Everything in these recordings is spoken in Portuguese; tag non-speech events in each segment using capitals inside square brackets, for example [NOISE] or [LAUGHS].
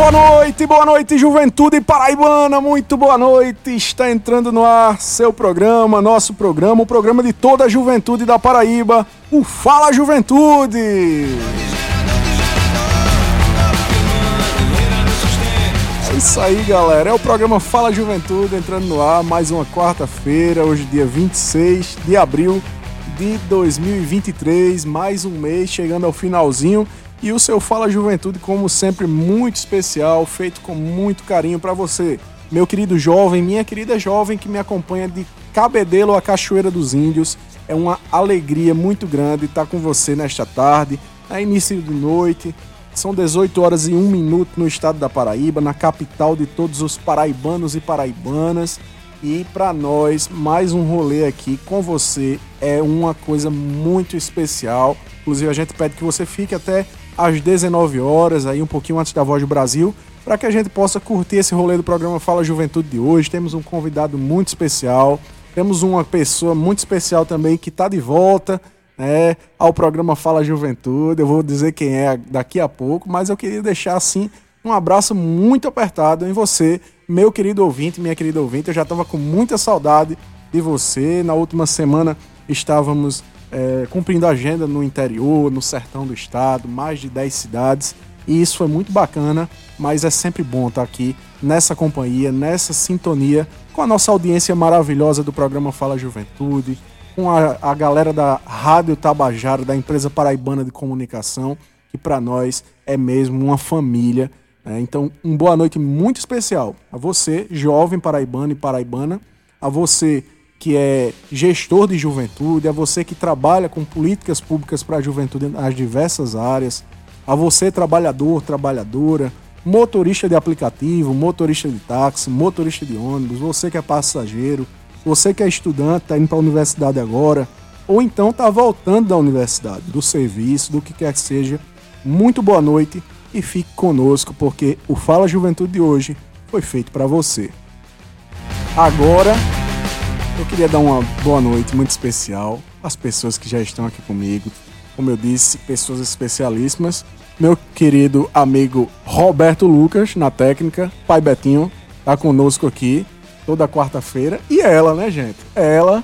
Boa noite, boa noite, juventude paraibana, muito boa noite. Está entrando no ar seu programa, nosso programa, o programa de toda a juventude da Paraíba, o Fala Juventude. É isso aí, galera. É o programa Fala Juventude entrando no ar, mais uma quarta-feira, hoje dia 26 de abril de 2023, mais um mês chegando ao finalzinho. E o seu Fala Juventude, como sempre, muito especial, feito com muito carinho para você, meu querido jovem, minha querida jovem que me acompanha de Cabedelo a Cachoeira dos Índios. É uma alegria muito grande estar com você nesta tarde, a início de noite. São 18 horas e 1 minuto no estado da Paraíba, na capital de todos os paraibanos e paraibanas. E para nós, mais um rolê aqui com você é uma coisa muito especial. Inclusive, a gente pede que você fique até às 19 horas, aí um pouquinho antes da Voz do Brasil, para que a gente possa curtir esse rolê do programa Fala Juventude de hoje. Temos um convidado muito especial, temos uma pessoa muito especial também que está de volta né, ao programa Fala Juventude. Eu vou dizer quem é daqui a pouco, mas eu queria deixar assim um abraço muito apertado em você, meu querido ouvinte, minha querida ouvinte. Eu já estava com muita saudade de você. Na última semana estávamos é, cumprindo agenda no interior, no sertão do estado, mais de 10 cidades. E isso foi muito bacana, mas é sempre bom estar aqui nessa companhia, nessa sintonia com a nossa audiência maravilhosa do programa Fala Juventude, com a, a galera da Rádio Tabajara, da empresa paraibana de comunicação, que para nós é mesmo uma família. Né? Então, uma boa noite muito especial a você, jovem paraibano e paraibana, a você que é gestor de juventude, a você que trabalha com políticas públicas para a juventude nas diversas áreas, a você trabalhador, trabalhadora, motorista de aplicativo, motorista de táxi, motorista de ônibus, você que é passageiro, você que é estudante, está indo para a universidade agora, ou então está voltando da universidade, do serviço, do que quer que seja. Muito boa noite e fique conosco, porque o Fala Juventude de hoje foi feito para você. Agora eu queria dar uma boa noite muito especial às pessoas que já estão aqui comigo. Como eu disse, pessoas especialíssimas. Meu querido amigo Roberto Lucas, na técnica, pai Betinho, tá conosco aqui toda quarta-feira. E ela, né, gente? Ela,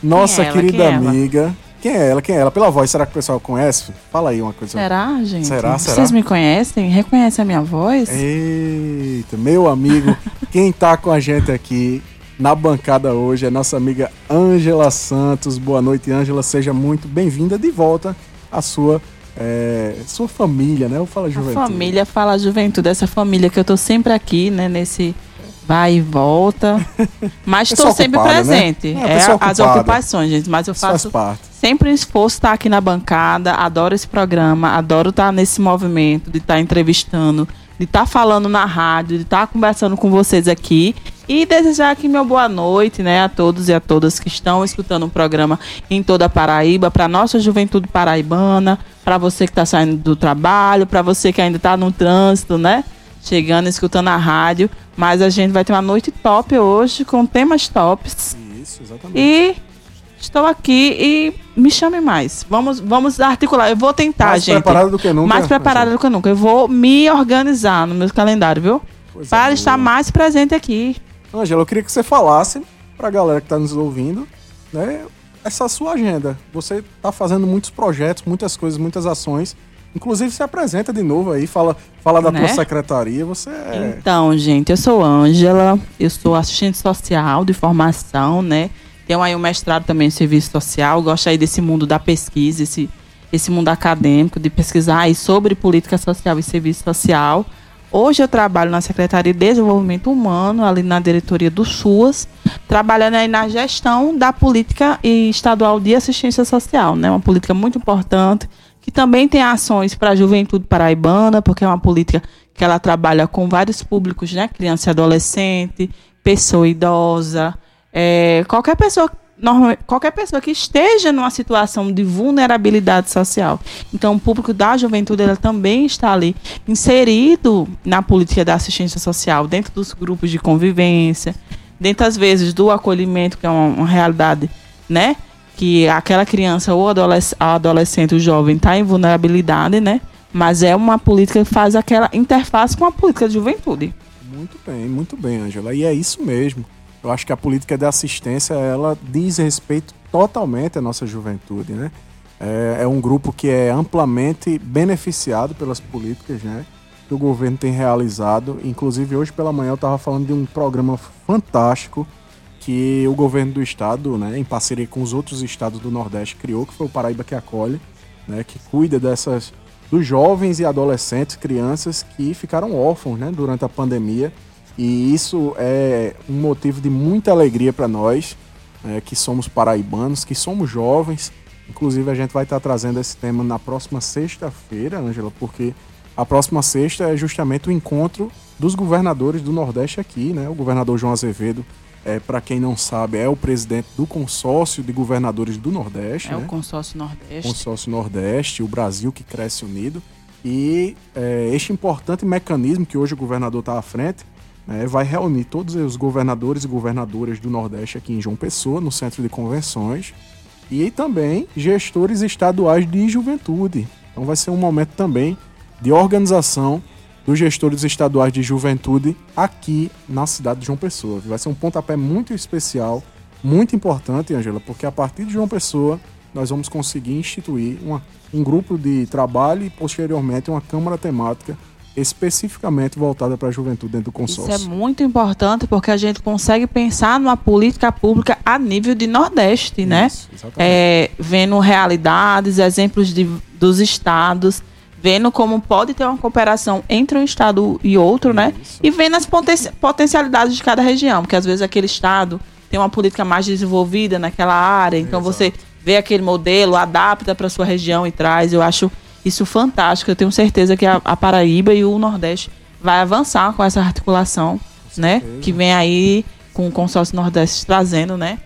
nossa é ela? querida Quem é amiga. Quem é ela? Quem é ela? Pela voz, será que o pessoal conhece? Fala aí uma coisa. Será, gente? Será, será? Vocês me conhecem? Reconhecem a minha voz? Eita, meu amigo, quem tá com a gente aqui na bancada hoje é nossa amiga Ângela Santos. Boa noite, Ângela. Seja muito bem-vinda de volta à sua, é, sua família, né? Eu falo a juventude. família fala juventude, essa família que eu tô sempre aqui, né? Nesse vai e volta. [LAUGHS] Mas estou sempre ocupada, né? presente. É, É, pessoa as ocupações, gente. Mas eu faço parte. sempre um esforço estar aqui na bancada. Adoro esse programa, adoro estar nesse movimento de estar entrevistando, de estar falando na rádio, de estar conversando com vocês aqui. E desejar aqui meu boa noite, né, a todos e a todas que estão escutando o programa em toda a Paraíba, para nossa juventude paraibana, para você que está saindo do trabalho, para você que ainda está no trânsito, né, chegando, escutando a rádio. Mas a gente vai ter uma noite top hoje, com temas tops. Isso, exatamente. E estou aqui e me chame mais. Vamos, vamos articular. Eu vou tentar, Mais gente. preparada do que nunca. mais preparada do que nunca. Eu vou me organizar no meu calendário, viu? Coisa Para boa. estar mais presente aqui. Ângela, eu queria que você falasse pra galera que tá nos ouvindo, né? Essa sua agenda. Você tá fazendo muitos projetos, muitas coisas, muitas ações. Inclusive, se apresenta de novo aí, fala, fala da Né? tua secretaria. Você é. Então, gente, eu sou Ângela, eu sou assistente social de formação, né? Tenho aí um mestrado também em serviço social, gosto aí desse mundo da pesquisa, esse, esse mundo acadêmico, de pesquisar aí sobre política social e serviço social. Hoje eu trabalho na Secretaria de Desenvolvimento Humano, ali na diretoria do SUAS, trabalhando aí na gestão da política estadual de assistência social, né? Uma política muito importante, que também tem ações para a juventude paraibana, porque é uma política que ela trabalha com vários públicos, né? Criança e adolescente, pessoa idosa, é, qualquer pessoa qualquer pessoa que esteja numa situação de vulnerabilidade social. Então, o público da juventude ela também está ali inserido na política da assistência social, dentro dos grupos de convivência, dentro às vezes do acolhimento, que é uma, uma realidade, né? Que aquela criança ou adolesc- adolescente, o jovem, está em vulnerabilidade, né? mas é uma política que faz aquela interface com a política de juventude. Muito bem, muito bem, Angela. E é isso mesmo. Eu acho que a política de assistência, ela diz respeito totalmente à nossa juventude, né? É, é um grupo que é amplamente beneficiado pelas políticas, né? Que o governo tem realizado. Inclusive, hoje pela manhã eu estava falando de um programa fantástico que o governo do estado, né, em parceria com os outros estados do Nordeste, criou, que foi o Paraíba que acolhe, né, que cuida dessas dos jovens e adolescentes, crianças que ficaram órfãos, né, durante a pandemia. E isso é um motivo de muita alegria para nós, é, que somos paraibanos, que somos jovens. Inclusive, a gente vai estar trazendo esse tema na próxima sexta-feira, Ângela, porque a próxima sexta é justamente o encontro dos governadores do Nordeste aqui, né? O governador João Azevedo é, para quem não sabe, é o presidente do consórcio de governadores do Nordeste. É né? o consórcio Nordeste. Consórcio Nordeste, o Brasil que cresce unido. E é, este importante mecanismo que hoje o governador está à frente né, vai reunir todos os governadores e governadoras do Nordeste aqui em João Pessoa, no centro de convenções, e também gestores estaduais de juventude. Então vai ser um momento também de organização dos gestores estaduais de juventude aqui na cidade de João Pessoa. Vai ser um pontapé muito especial, muito importante, Angela, porque a partir de João Pessoa nós vamos conseguir instituir uma, um grupo de trabalho e posteriormente uma câmara temática especificamente voltada para a juventude dentro do consórcio. Isso é muito importante porque a gente consegue pensar numa política pública a nível de Nordeste, né? Isso, né? É, vendo realidades, exemplos de, dos estados vendo como pode ter uma cooperação entre um estado e outro, né? Isso. E vendo as poten potencialidades de cada região, porque às vezes aquele estado tem uma política mais desenvolvida naquela área, então Exato. você vê aquele modelo, adapta para sua região e traz. Eu acho isso fantástico. Eu tenho certeza que a, a Paraíba e o Nordeste vai avançar com essa articulação, com né? Que vem aí com o consórcio Nordeste trazendo, né?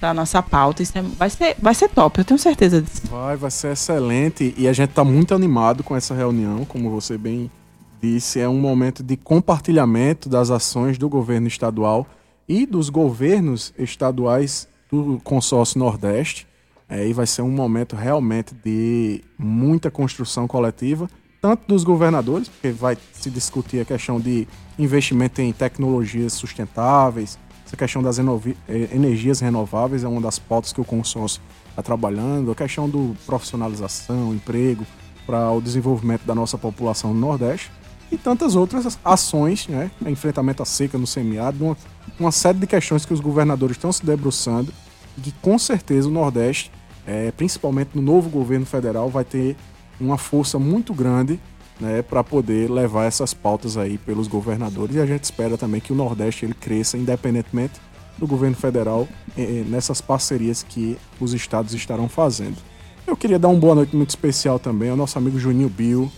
para nossa pauta. Isso é, vai, ser, vai ser top, eu tenho certeza disso. Vai, vai ser excelente e a gente está muito animado com essa reunião, como você bem disse, é um momento de compartilhamento das ações do governo estadual e dos governos estaduais do consórcio Nordeste. É, e vai ser um momento realmente de muita construção coletiva, tanto dos governadores, porque vai se discutir a questão de investimento em tecnologias sustentáveis, essa questão das eh, energias renováveis é uma das pautas que o consórcio está trabalhando. A questão do profissionalização, emprego, para o desenvolvimento da nossa população no Nordeste. E tantas outras ações, né? Enfrentamento à seca no semiárido, uma, uma série de questões que os governadores estão se debruçando e que com certeza o Nordeste, é, principalmente no novo governo federal, vai ter uma força muito grande né, para poder levar essas pautas aí pelos governadores. E a gente espera também que o Nordeste ele cresça independentemente do governo federal eh, nessas parcerias que os estados estarão fazendo. Eu queria dar uma boa noite muito especial também ao nosso amigo Juninho Bill,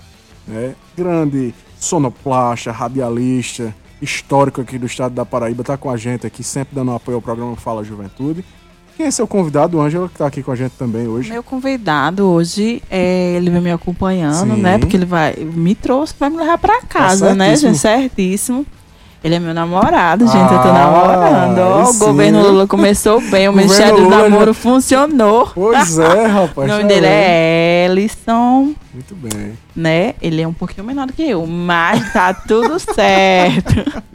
né, grande sonoplasta, radialista, histórico aqui do estado da Paraíba, está com a gente aqui, sempre dando apoio ao programa Fala Juventude. Quem é seu convidado, o Ângelo, que está aqui com a gente também hoje? Meu convidado hoje, é, ele vem me acompanhando, Sim. né? Porque ele vai me trouxe, vai me levar para tá casa, tá né, gente? Certíssimo. Ele é meu namorado, gente. Ah, eu tô ah, namorando. Oh, o governo Lula começou bem, o, o Ministério do Namoro já... funcionou. Pois é, rapaz. [LAUGHS] o nome dele é Ellison. Muito bem. Né? Ele é um pouquinho menor do que eu, mas tá tudo certo. [LAUGHS]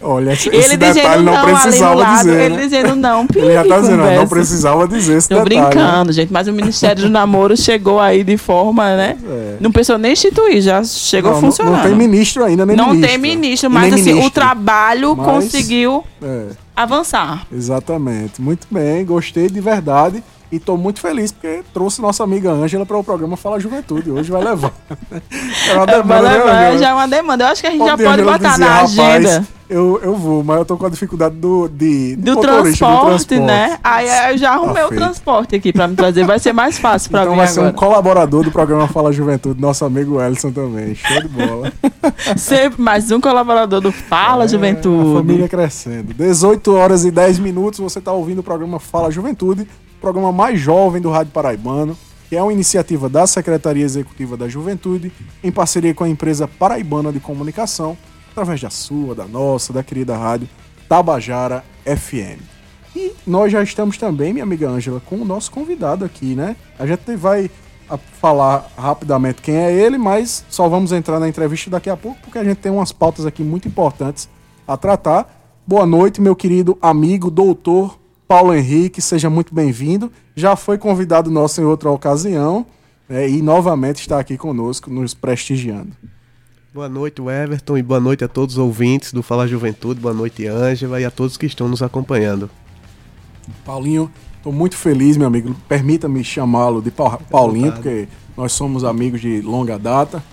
Olha, esse ele detalhe não, não precisava lado, dizer. Ele né? dizendo não, Ele já tá dizendo, não precisava dizer esse Tô detalhe. Tô brincando, né? gente, mas o Ministério do Namoro chegou aí de forma, né? É. Não pensou nem instituir, já chegou não, funcionando. Não, tem ministro ainda, nem não ministro. Não tem ministro, mas assim, ministro. o trabalho mas, conseguiu é. avançar. Exatamente. Muito bem, gostei de verdade. E estou muito feliz porque trouxe nossa amiga Ângela para o programa Fala Juventude. Hoje vai levar. [LAUGHS] É uma demanda, vai levar, né, já é uma demanda. Eu acho que a gente pode já pode botar dizer, na agenda. Eu, eu vou, mas eu tô com a dificuldade do, de, do, transporte, do transporte, né? Aí eu já arrumei tá o transporte aqui para me trazer. Vai ser mais fácil para então mim. Então vai agora. ser um colaborador do programa Fala Juventude, nosso amigo Ellison também. Show de bola. [LAUGHS] Sempre mais um colaborador do Fala é, Juventude. A família crescendo. 18 horas e 10 minutos, você tá ouvindo o programa Fala Juventude programa mais jovem do Rádio Paraibano, que é uma iniciativa da Secretaria Executiva da Juventude, em parceria com a empresa Paraibana de Comunicação, através da sua, da nossa, da querida rádio Tabajara FM. E nós já estamos também, minha amiga Ângela, com o nosso convidado aqui, né? A gente vai falar rapidamente quem é ele, mas só vamos entrar na entrevista daqui a pouco, porque a gente tem umas pautas aqui muito importantes a tratar. Boa noite, meu querido amigo, doutor Paulo Henrique, seja muito bem-vindo. Já foi convidado nosso em outra ocasião né, e novamente está aqui conosco, nos prestigiando. Boa noite, Everton, e boa noite a todos os ouvintes do Fala Juventude, boa noite, Ângela, e a todos que estão nos acompanhando. Paulinho, estou muito feliz, meu amigo. Permita-me chamá-lo de Paulinho, porque nós somos amigos de longa data.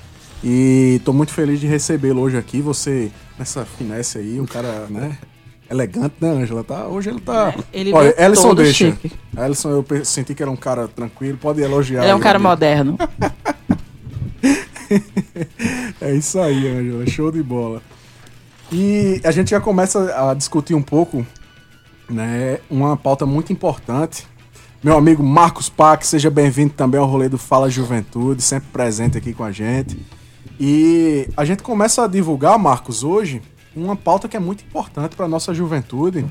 E estou muito feliz de recebê-lo hoje aqui. Você, nessa finesse aí, um cara, né? Elegante, né, Angela? Tá, hoje ele tá. Ele Olha, Ellison deixa. Chique. Ellison, eu senti que era um cara tranquilo, pode elogiar. Ele é um cara moderno. [LAUGHS] é isso aí, Angela. Show de bola. E a gente já começa a discutir um pouco, né, uma pauta muito importante. Meu amigo Marcos Pac, seja bem-vindo também ao rolê do Fala Juventude, sempre presente aqui com a gente. E a gente começa a divulgar, Marcos, hoje, uma pauta que é muito importante para nossa juventude,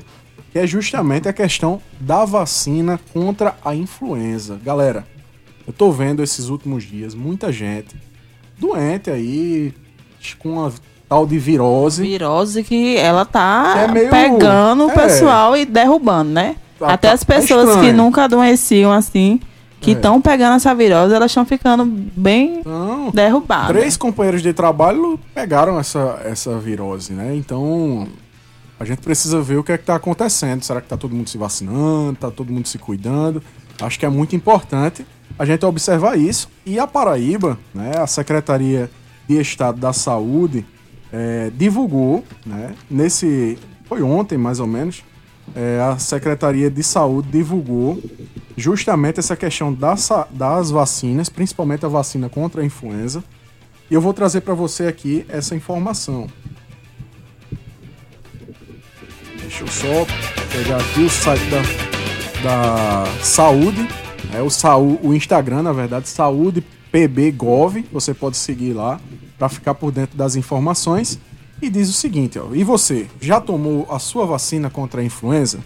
que é justamente a questão da vacina contra a influenza. Galera, eu tô vendo esses últimos dias muita gente doente aí com uma tal de virose. Virose que ela tá é meio... pegando o é. pessoal e derrubando, né? Tá, Até tá, as pessoas que nunca adoeciam assim que estão é. pegando essa virose, elas estão ficando bem Não, derrubadas. Três companheiros de trabalho pegaram essa, essa virose, né? Então, a gente precisa ver o que é que está acontecendo. Será que está todo mundo se vacinando? Está todo mundo se cuidando? Acho que é muito importante a gente observar isso. E a Paraíba, né, a Secretaria de Estado da Saúde, é, divulgou, né, nesse. Foi ontem mais ou menos, é, a Secretaria de Saúde divulgou justamente essa questão das, das vacinas, principalmente a vacina contra a influenza. E eu vou trazer para você aqui essa informação. Deixa eu só pegar aqui o site da, da saúde, é o, saú, o Instagram, na verdade, saúde pbgov. Você pode seguir lá para ficar por dentro das informações. E diz o seguinte, ó, e você, já tomou a sua vacina contra a influenza?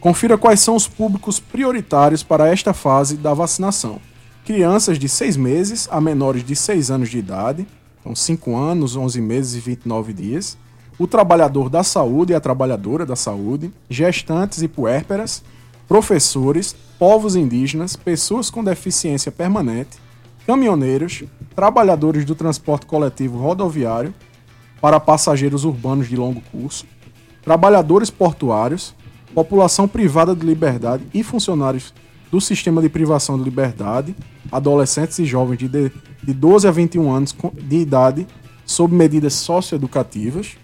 Confira quais são os públicos prioritários para esta fase da vacinação. Crianças de 6 meses a menores de 6 anos de idade, então 5 anos, 11 meses e 29 dias. O trabalhador da saúde e a trabalhadora da saúde, gestantes e puérperas, professores, povos indígenas, pessoas com deficiência permanente, caminhoneiros, trabalhadores do transporte coletivo rodoviário, para passageiros urbanos de longo curso, trabalhadores portuários, população privada de liberdade e funcionários do sistema de privação de liberdade, adolescentes e jovens de, de 12 a 21 anos de idade sob medidas socioeducativas,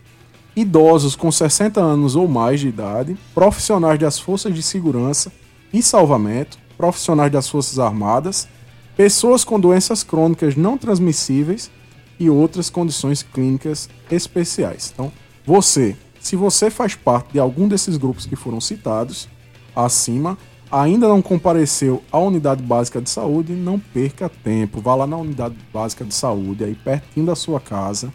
idosos com 60 anos ou mais de idade, profissionais das forças de segurança e salvamento, profissionais das forças armadas, pessoas com doenças crônicas não transmissíveis e outras condições clínicas especiais. Então, você, se você faz parte de algum desses grupos que foram citados acima, ainda não compareceu à unidade básica de saúde, não perca tempo. Vá lá na unidade básica de saúde, aí pertinho da sua casa,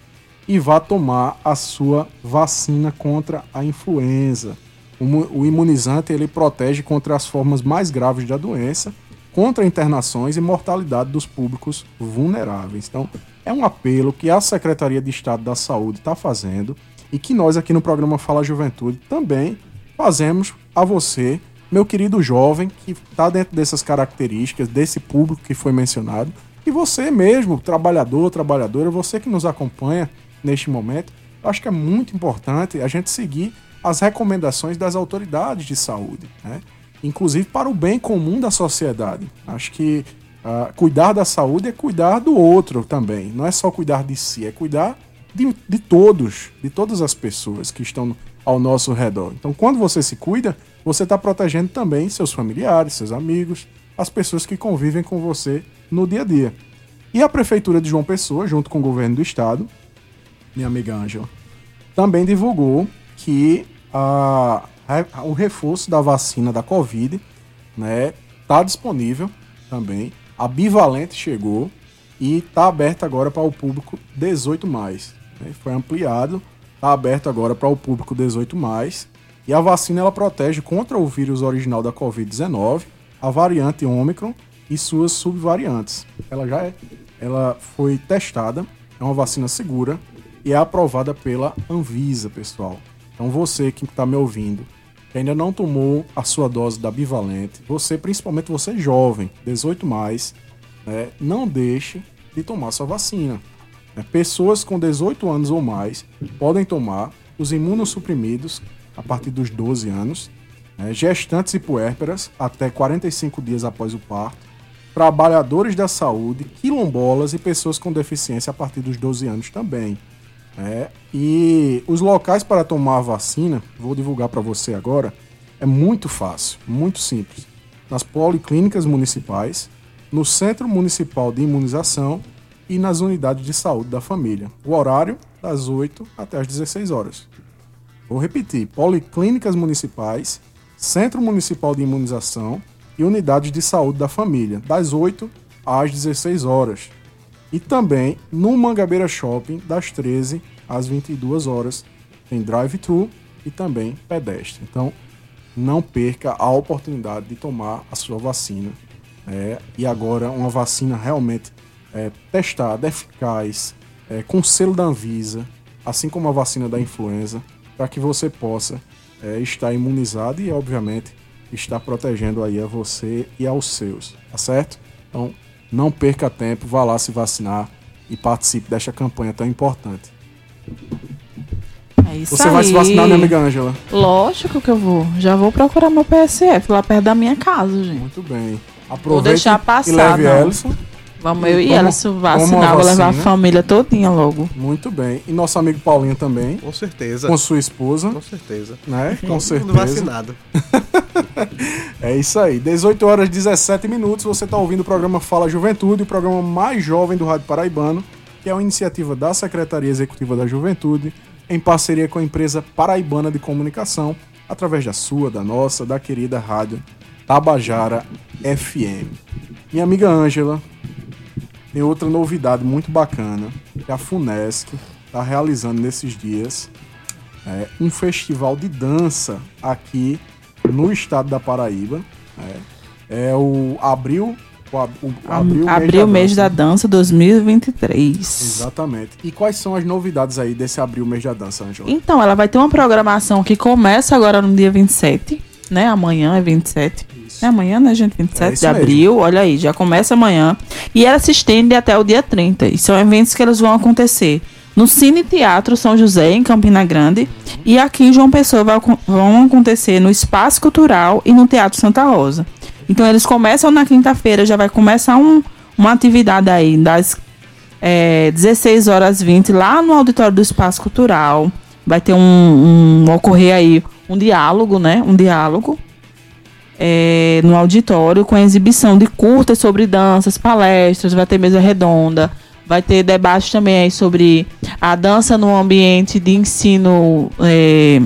e vá tomar a sua vacina contra a influenza. O imunizante ele protege contra as formas mais graves da doença, contra internações e mortalidade dos públicos vulneráveis. Então, é um apelo que a Secretaria de Estado da Saúde está fazendo e que nós aqui no programa Fala Juventude também fazemos a você, meu querido jovem, que está dentro dessas características, desse público que foi mencionado, e você mesmo, trabalhador, trabalhadora, você que nos acompanha neste momento, acho que é muito importante a gente seguir as recomendações das autoridades de saúde, né? inclusive para o bem comum da sociedade. Acho que Uh, cuidar da saúde é cuidar do outro também. Não é só cuidar de si, é cuidar de, de todos, de todas as pessoas que estão ao nosso redor. Então, quando você se cuida, você está protegendo também seus familiares, seus amigos, as pessoas que convivem com você no dia a dia. E a Prefeitura de João Pessoa, junto com o governo do estado, minha amiga Ângela, também divulgou que a, a, o reforço da vacina da Covid está né, tá disponível também a Bivalente chegou e está aberta agora para o público 18 mais. Né? Foi ampliado, está aberto agora para o público 18 mais. E a vacina ela protege contra o vírus original da Covid-19, a variante Ômicron e suas subvariantes. Ela já é, ela foi testada, é uma vacina segura e é aprovada pela Anvisa, pessoal. Então você que está me ouvindo, que ainda não tomou a sua dose da bivalente, você, principalmente você jovem, 18 mais, né, não deixe de tomar sua vacina. Né? Pessoas com 18 anos ou mais podem tomar os imunossuprimidos a partir dos 12 anos, né? gestantes e puérperas até 45 dias após o parto, trabalhadores da saúde, quilombolas e pessoas com deficiência a partir dos 12 anos também. É, e os locais para tomar a vacina, vou divulgar para você agora, é muito fácil, muito simples. Nas policlínicas municipais, no Centro Municipal de Imunização e nas unidades de saúde da família. O horário das 8 até as 16 horas. Vou repetir: policlínicas municipais, Centro Municipal de Imunização e unidades de saúde da família, das 8 às 16 horas. E também no Mangabeira Shopping, das 13 às 22 horas. Tem drive-thru e também pedestre. Então, não perca a oportunidade de tomar a sua vacina. É, e agora, uma vacina realmente é, testada, eficaz, é, com selo da Anvisa, assim como a vacina da influenza, para que você possa é, estar imunizado e, obviamente, estar protegendo aí a você e aos seus, tá certo? Então, não perca tempo, vá lá se vacinar e participe desta campanha tão importante. É isso Você aí. vai se vacinar, minha amiga Ângela? Lógico que eu vou. Já vou procurar meu PSF lá perto da minha casa, gente. Muito bem. Aproveite deixar passar, e leve não. Ellison. Vamos eu e ela se toma vacinar, a vou levar a vacina. família todinha logo. Muito bem. E nosso amigo Paulinho também, Com certeza. com sua esposa, Com certeza. né? Com Todo certeza. vacinado. [LAUGHS] É isso aí. 18 horas e 17 minutos. Você está ouvindo o programa Fala Juventude, o programa mais jovem do Rádio Paraibano, que é uma iniciativa da Secretaria Executiva da Juventude, em parceria com a empresa Paraibana de Comunicação, através da sua, da nossa, da querida rádio Tabajara FM. Minha amiga Ângela, tem outra novidade muito bacana que a Funesc está realizando nesses dias. É um festival de dança aqui no estado da Paraíba. né? É o Abril. O, ab- o, Abril, Abril mês da dança. dança 2023. Exatamente. E quais são as novidades aí desse Abril mês da dança, Ângela? Então, ela vai ter uma programação que começa agora no dia 27, né? Amanhã é 27. Isso. É amanhã, né, gente? 27 É de mesmo. abril. Olha aí, já começa amanhã. E ela se estende até o dia 30. E são eventos que eles vão acontecer no Cine Teatro São José, em Campina Grande. E aqui em João Pessoa vai vão acontecer no Espaço Cultural e no Teatro Santa Rosa. Então eles começam na quinta-feira, já vai começar um- uma atividade aí das é, 16 horas 20 lá no auditório do Espaço Cultural. Vai ter um, um ocorrer aí um diálogo, né? Um diálogo é, no auditório com exibição de curtas sobre danças, palestras, vai ter mesa redonda, vai ter debate também sobre a dança no ambiente de ensino é,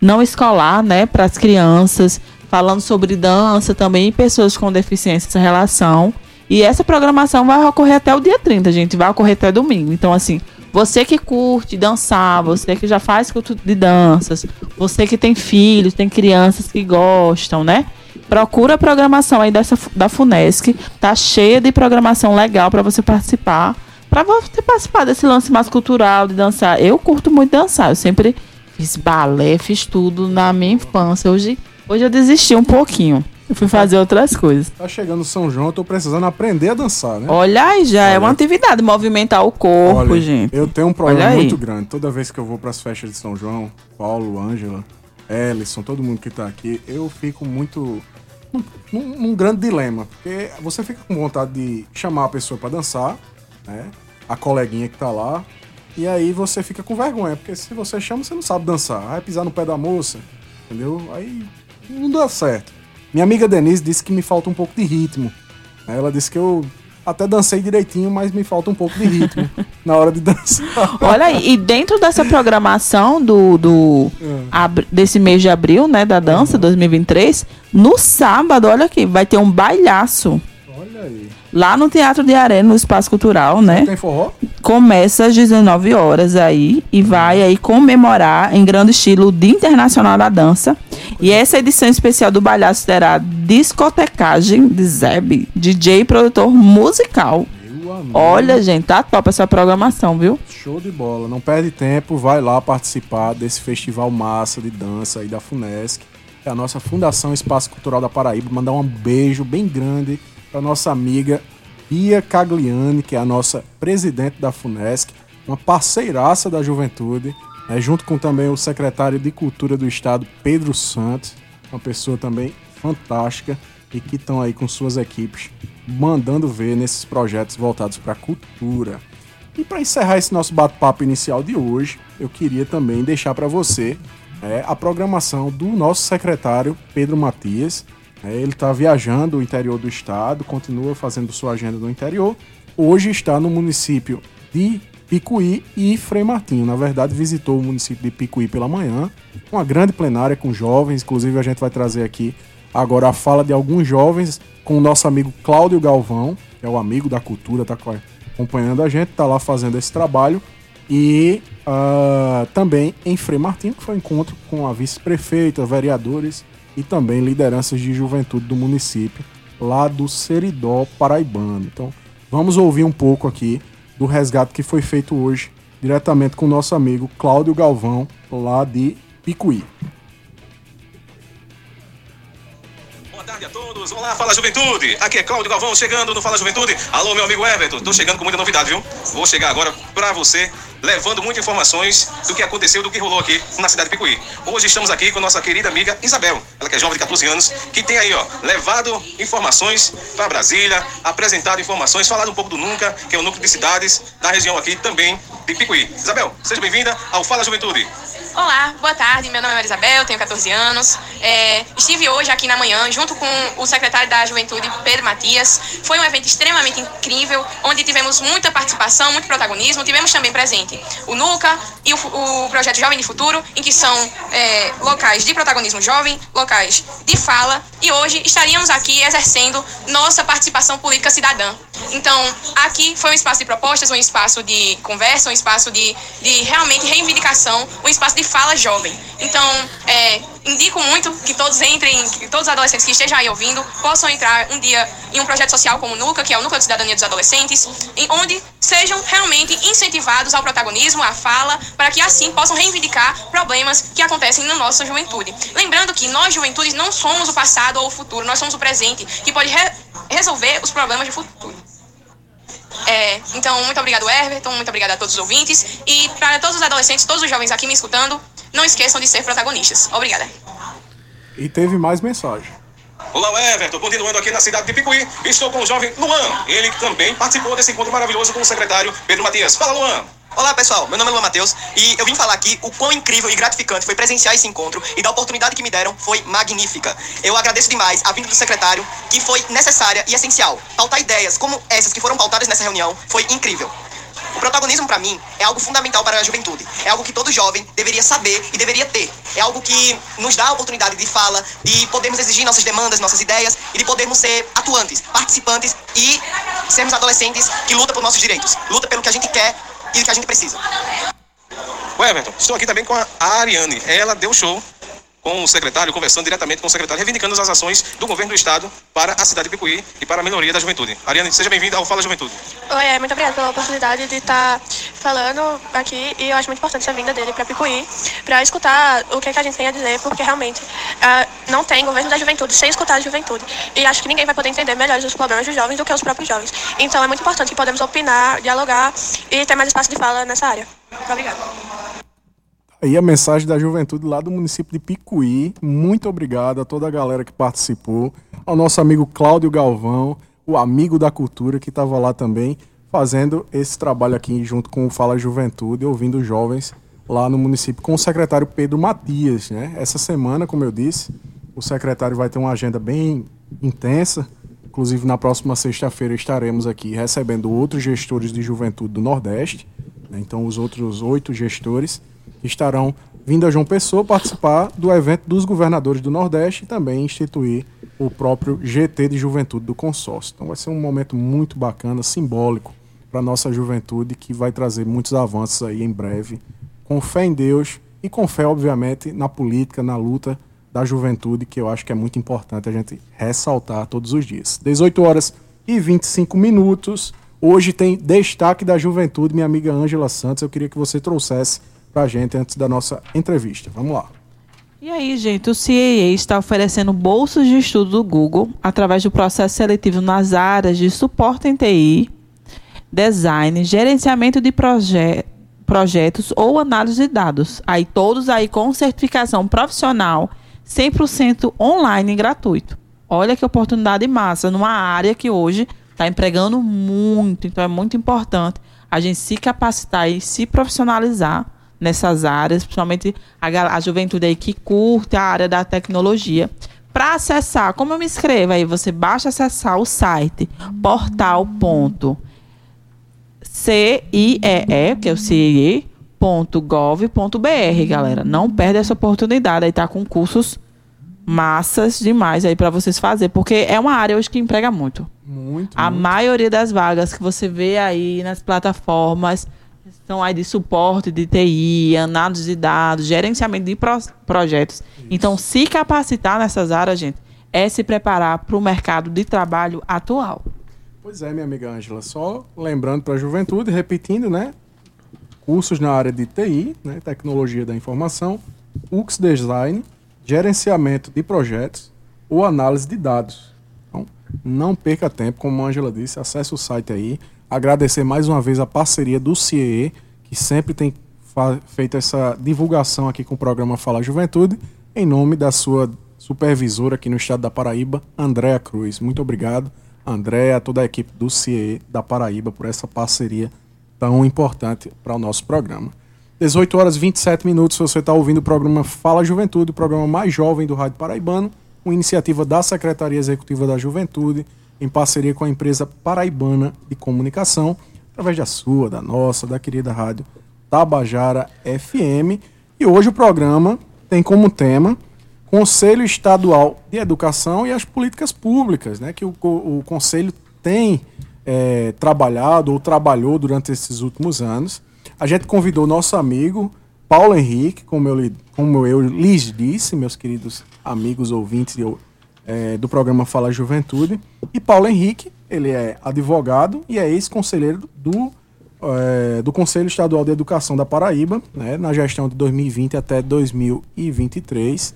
não escolar, né, para as crianças, falando sobre dança também e pessoas com deficiência, essa relação. E essa programação vai ocorrer até o dia 30, gente, vai ocorrer até domingo. Então, assim, você que curte dançar, você que já faz culto de danças, você que tem filhos, tem crianças que gostam, né? Procura a programação aí dessa, da FUNESC, tá cheia de programação legal para você participar, para você participar desse lance mais cultural de dançar. Eu curto muito dançar, eu sempre fiz balé, fiz tudo na minha infância. Hoje, hoje eu desisti um pouquinho. Fui fazer outras coisas. Tá chegando São João, eu tô precisando aprender a dançar, né? Olha aí, já é Olha. uma atividade, movimentar o corpo, Olha, gente. Eu tenho um problema aí. muito grande. Toda vez que eu vou pras festas de São João, Paulo, Ângela, Ellison, todo mundo que tá aqui, eu fico muito. num, num- grande dilema. Porque você fica com vontade de chamar a pessoa pra dançar, né? A coleguinha que tá lá. E aí você fica com vergonha, porque se você chama, você não sabe dançar. Vai pisar no pé da moça, entendeu? Aí não dá certo. Minha amiga Denise disse que me falta um pouco de ritmo. Ela disse que eu até dancei direitinho, mas me falta um pouco de ritmo [LAUGHS] na hora de dançar. Olha aí, e dentro dessa programação do, do É. desse mês de abril, né, da dança 2023, no sábado, olha aqui, vai ter um aí. Lá no Teatro de Arena, no Espaço Cultural, né? Tem forró? Começa às 19 horas aí e vai aí comemorar em grande estilo o Dia Internacional da Dança E essa edição especial do Balhaço terá discotecagem de Zeb, DJ e produtor musical. Olha, gente, tá top essa programação, viu? Show de bola. Não perde tempo, vai lá participar desse festival massa de dança aí da FUNESC. É a nossa Fundação Espaço Cultural da Paraíba. Mandar um beijo bem grande para nossa amiga Bia Cagliani, que é a nossa presidente da FUNESC, uma parceiraça da juventude, né, junto com também o secretário de Cultura do Estado, Pedro Santos, uma pessoa também fantástica e que estão aí com suas equipes mandando ver nesses projetos voltados para a cultura. E para encerrar esse nosso bate-papo inicial de hoje, eu queria também deixar para você é, a programação do nosso secretário Pedro Matias. É, ele está viajando o interior do estado, continua fazendo sua agenda no interior. Hoje está no município de Picuí e Frei Martinho. Na verdade, visitou o município de Picuí pela manhã, uma grande plenária com jovens. Inclusive, a gente vai trazer aqui agora a fala de alguns jovens com o nosso amigo Cláudio Galvão, que é o amigo da cultura, está acompanhando a gente, está lá fazendo esse trabalho. E uh, também em Frei Martinho, que foi um encontro com a vice-prefeita, vereadores e também lideranças de juventude do município, lá do Seridó Paraibano. Então, vamos ouvir um pouco aqui do resgate que foi feito hoje, diretamente com o nosso amigo Cláudio Galvão, lá de Picuí. Tarde a todos. Olá, Fala Juventude. Aqui é Cláudio Galvão chegando no Fala Juventude. Alô, meu amigo Everton. Tô chegando com muita novidade, viu? Vou chegar agora pra você, levando muitas informações do que aconteceu, do que rolou aqui na cidade de Picuí. Hoje estamos aqui com nossa querida amiga Isabel. Ela que é jovem de 14 anos, que tem aí, ó, levado informações para Brasília, apresentado informações, falado um pouco do Nunca, que é o núcleo de cidades da região aqui também de Picuí. Isabel, seja bem-vinda ao Fala Juventude. Olá, boa tarde. Meu nome é Isabel, tenho 14 anos. É, estive hoje aqui na manhã junto com o secretário da Juventude, Pedro Matias. Foi um evento extremamente incrível, onde tivemos muita participação, muito protagonismo. Tivemos também presente o NUCA e o, o projeto Jovem de Futuro, em que são é, locais de protagonismo jovem, locais de fala. E hoje estaríamos aqui exercendo nossa participação política cidadã. Então, aqui foi um espaço de propostas, um espaço de conversa, um espaço de, de realmente reivindicação, um espaço de fala jovem. Então, é, indico muito que todos entrem, que todos os adolescentes que estejam aí ouvindo possam entrar um dia em um projeto social como o NUCA, que é o Núcleo de Cidadania dos Adolescentes, onde sejam realmente incentivados ao protagonismo, à fala, para que assim possam reivindicar problemas que acontecem na nossa juventude. Lembrando que nós, juventudes, não somos o passado ou o futuro, nós somos o presente, que pode re resolver os problemas do futuro. É, então, muito obrigado, Everton, muito obrigado a todos os ouvintes. E para todos os adolescentes, todos os jovens aqui me escutando, não esqueçam de ser protagonistas. Obrigada. E teve mais mensagem. Olá, Everton. Continuando aqui na cidade de Picuí, estou com o jovem Luan. Ele também participou desse encontro maravilhoso com o secretário Pedro Matias. Fala, Luan. Olá pessoal, meu nome é Luan Matheus e eu vim falar aqui o quão incrível e gratificante foi presenciar esse encontro e da oportunidade que me deram foi magnífica. Eu agradeço demais a vinda do secretário, que foi necessária e essencial. Pautar ideias como essas que foram pautadas nessa reunião foi incrível. O protagonismo, para mim, é algo fundamental para a juventude. É algo que todo jovem deveria saber e deveria ter. É algo que nos dá a oportunidade de fala, de podermos exigir nossas demandas, nossas ideias e de podermos ser atuantes, participantes e sermos adolescentes que lutam por nossos direitos, luta pelo que a gente quer e que a gente precisa. O Everton, estou aqui também com a Ariane. Ela deu show com o secretário, conversando diretamente com o secretário, reivindicando as ações do governo do estado para a cidade de Picuí e para a melhoria da juventude. Ariane, seja bem-vinda ao Fala Juventude. Oi, é, muito obrigada pela oportunidade de estar falando aqui e eu acho muito importante essa vinda dele para Picuí, para escutar o que, é que, a gente tem a dizer, porque realmente uh, não tem governo da juventude sem escutar a juventude. E acho que ninguém vai poder entender melhor os problemas dos jovens do que os próprios jovens. Então é muito importante que podemos opinar, dialogar e ter mais espaço de fala nessa área. Muito obrigada. Aí a mensagem da juventude lá do município de Picuí. Muito obrigado a toda a galera que participou. Ao nosso amigo Cláudio Galvão, o amigo da cultura que estava lá também, fazendo esse trabalho aqui junto com o Fala Juventude, ouvindo os jovens lá no município com o secretário Pedro Matias. Né? Essa semana, como eu disse, o secretário vai ter uma agenda bem intensa. Inclusive, na próxima sexta-feira estaremos aqui recebendo outros gestores de juventude do Nordeste. Né? Então, os outros oito gestores estarão vindo a João Pessoa participar do evento dos governadores do Nordeste e também instituir o próprio GT de Juventude do consórcio. Então vai ser um momento muito bacana, simbólico para a nossa juventude que vai trazer muitos avanços aí em breve, com fé em Deus e com fé, obviamente, na política, na luta da juventude, que eu acho que é muito importante a gente ressaltar todos os dias. 18 horas e 25 minutos. Hoje tem destaque da juventude, minha amiga Ângela Santos. Eu queria que você trouxesse para a gente antes da nossa entrevista. Vamos lá. E aí, gente, o CAA está oferecendo bolsas de estudo do Google através do processo seletivo nas áreas de suporte em TI, design, gerenciamento de proje projetos ou análise de dados. Aí todos aí com certificação profissional 100% online e gratuito. Olha que oportunidade massa numa área que hoje está empregando muito, então é muito importante a gente se capacitar e se profissionalizar nessas áreas, principalmente a, a juventude aí que curte a área da tecnologia. Para acessar, como eu me inscrevo aí? Você basta acessar o site portal.cii, que é o CIE, .gov.br, galera. Não perde essa oportunidade aí tá com cursos massas demais aí para vocês fazer, porque é uma área hoje que emprega muito. Muito. A muito. maioria das vagas que você vê aí nas plataformas são aí de suporte de TI, análise de dados, gerenciamento de pro projetos. Isso. Então, se capacitar nessas áreas, gente, é se preparar para o mercado de trabalho atual. Pois é, minha amiga Ângela, só lembrando para a juventude, repetindo, né? cursos na área de TI, né, tecnologia da informação, UX Design, gerenciamento de projetos ou análise de dados. Então, não perca tempo, como a Angela disse, acesse o site aí. Agradecer mais uma vez a parceria do CIE, que sempre tem feito essa divulgação aqui com o programa Fala Juventude, em nome da sua supervisora aqui no estado da Paraíba, Andréa Cruz. Muito obrigado, Andréa, toda a equipe do CIE da Paraíba, por essa parceria tão importante para o nosso programa. 18 horas e 27 minutos, você está ouvindo o programa Fala Juventude, o programa mais jovem do Rádio Paraibano, uma iniciativa da Secretaria Executiva da Juventude, em parceria com a empresa Paraibana de Comunicação, através da sua, da nossa, da querida rádio Tabajara FM. E hoje o programa tem como tema Conselho Estadual de Educação e as Políticas Públicas, né, que o, o Conselho tem é, trabalhado ou trabalhou durante esses últimos anos. A gente convidou nosso amigo Paulo Henrique, como eu, como eu lhes disse, meus queridos amigos ouvintes eu, é, do programa Fala Juventude. E Paulo Henrique, ele é advogado e é ex-conselheiro do, é, do Conselho Estadual de Educação da Paraíba, né, na gestão de 2020 até 2023.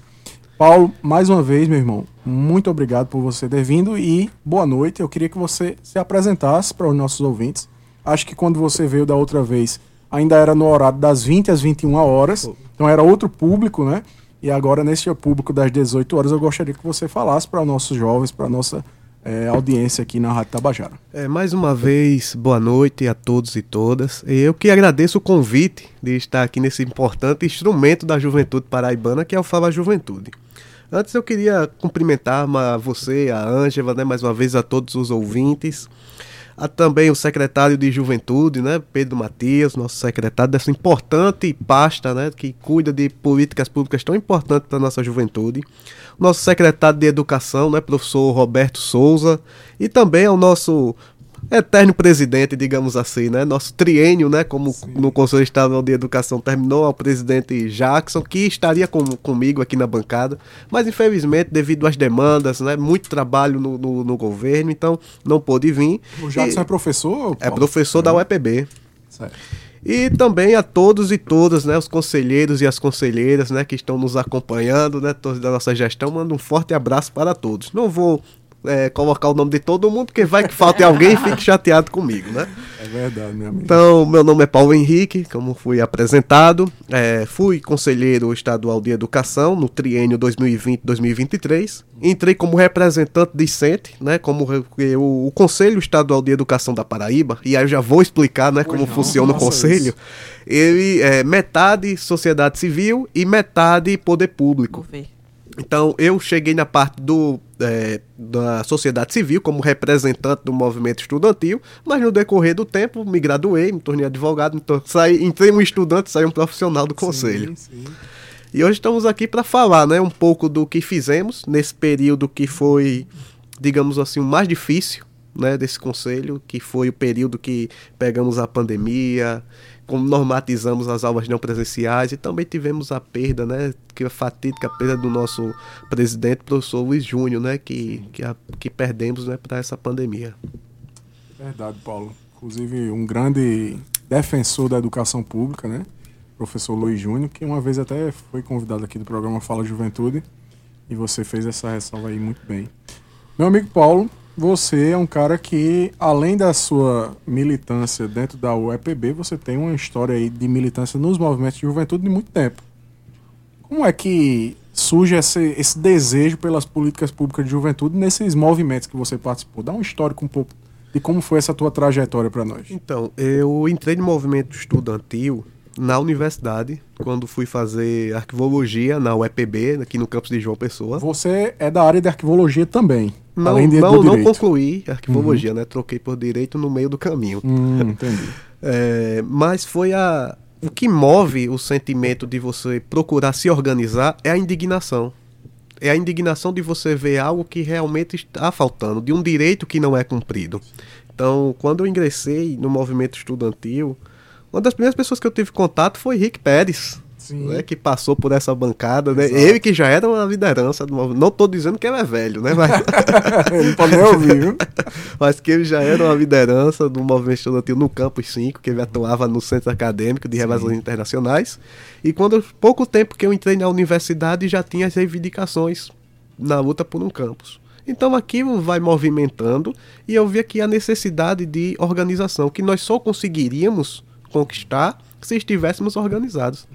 Paulo, mais uma vez, meu irmão, muito obrigado por você ter vindo e boa noite. Eu queria que você se apresentasse para os nossos ouvintes. Acho que quando você veio da outra vez, ainda era no horário das 20 às 21 horas, então era outro público, né? E agora, nesse público das 18 horas, eu gostaria que você falasse para os nossos jovens, para a nossa é, audiência aqui na Rádio Tabajara. É, mais uma vez, boa noite a todos e todas. Eu que agradeço o convite de estar aqui nesse importante instrumento da juventude paraibana, que é o Fala Juventude. Antes eu queria cumprimentar você, a Ângela, né, mais uma vez a todos os ouvintes. A também o secretário de Juventude, né, Pedro Matias, nosso secretário dessa importante pasta, né, que cuida de políticas públicas tão importantes para a nossa juventude. Nosso secretário de Educação, né, professor Roberto Souza, e também ao nosso eterno presidente, digamos assim, né? Nosso triênio, né? Como Sim. no Conselho Estadual de Educação terminou ao presidente Jackson, que estaria com, comigo aqui na bancada, mas infelizmente, devido às demandas, né? Muito trabalho no, no, no governo, então não pôde vir. O Jackson e, é professor? É professor é. da UEPB. Certo. E também a todos e todas, né, os conselheiros e as conselheiras, né, que estão nos acompanhando, né, todos da nossa gestão, mando um forte abraço para todos. Não vou é, colocar o nome de todo mundo, porque vai que falte alguém e [LAUGHS] fique chateado comigo, né? É verdade, meu amigo. Então, meu nome é Paulo Henrique, como fui apresentado. É, fui conselheiro estadual de educação no triênio 2020-2023. Entrei como representante discente, né? Como o, o Conselho Estadual de Educação da Paraíba, e aí eu já vou explicar né, como funciona o conselho. Isso. Ele é metade sociedade civil e metade poder público. Vou ver. Então eu cheguei na parte do, é, da sociedade civil como representante do movimento estudantil, mas no decorrer do tempo me graduei, me tornei advogado, então saí, entrei um estudante, saí um profissional do conselho. Sim, sim. E hoje estamos aqui para falar né, um pouco do que fizemos nesse período que foi, digamos assim, o mais difícil né, desse conselho, que foi o período que pegamos a pandemia, normatizamos as aulas não presenciais e também tivemos a perda, né, que é a fatídica perda do nosso presidente, professor Luiz Júnior, né, que, que, a, que perdemos, né, para essa pandemia. Verdade, Paulo. Inclusive, um grande defensor da educação pública, né? Professor Luiz Júnior, que uma vez até foi convidado aqui do programa Fala Juventude, e você fez essa ressalva aí muito bem. Meu amigo Paulo, você é um cara que, além da sua militância dentro da UEPB, você tem uma história aí de militância nos movimentos de juventude de muito tempo. Como é que surge esse, esse desejo pelas políticas públicas de juventude nesses movimentos que você participou? Dá um histórico um pouco de como foi essa tua trajetória para nós. Então, eu entrei no movimento estudantil na universidade, quando fui fazer arquivologia na UEPB, aqui no campus de João Pessoa. Você é da área de arquivologia também, não, além de, não, não concluí arquivologia, né? Troquei por direito no meio do caminho. Hum, [LAUGHS] entendi. É, mas foi a. O que move o sentimento de você procurar se organizar é a indignação. É a indignação de você ver algo que realmente está faltando, de um direito que não é cumprido. Então, quando eu ingressei no movimento estudantil, uma das primeiras pessoas que eu tive contato foi Rick Pérez. Né, que passou por essa bancada, né? Ele que já era uma liderança do movimento. Não estou dizendo que ele é velho, né? Mas, [LAUGHS] Não pode nem ouvir, viu? [LAUGHS] mas que ele já era uma liderança do movimento estudantil no Campus 5, que ele atuava no Centro Acadêmico de Relações Internacionais. E quando pouco tempo que eu entrei na universidade, já tinha as reivindicações na luta por um campus. Então aquilo vai movimentando e eu vi aqui a necessidade de organização, que nós só conseguiríamos conquistar se estivéssemos organizados.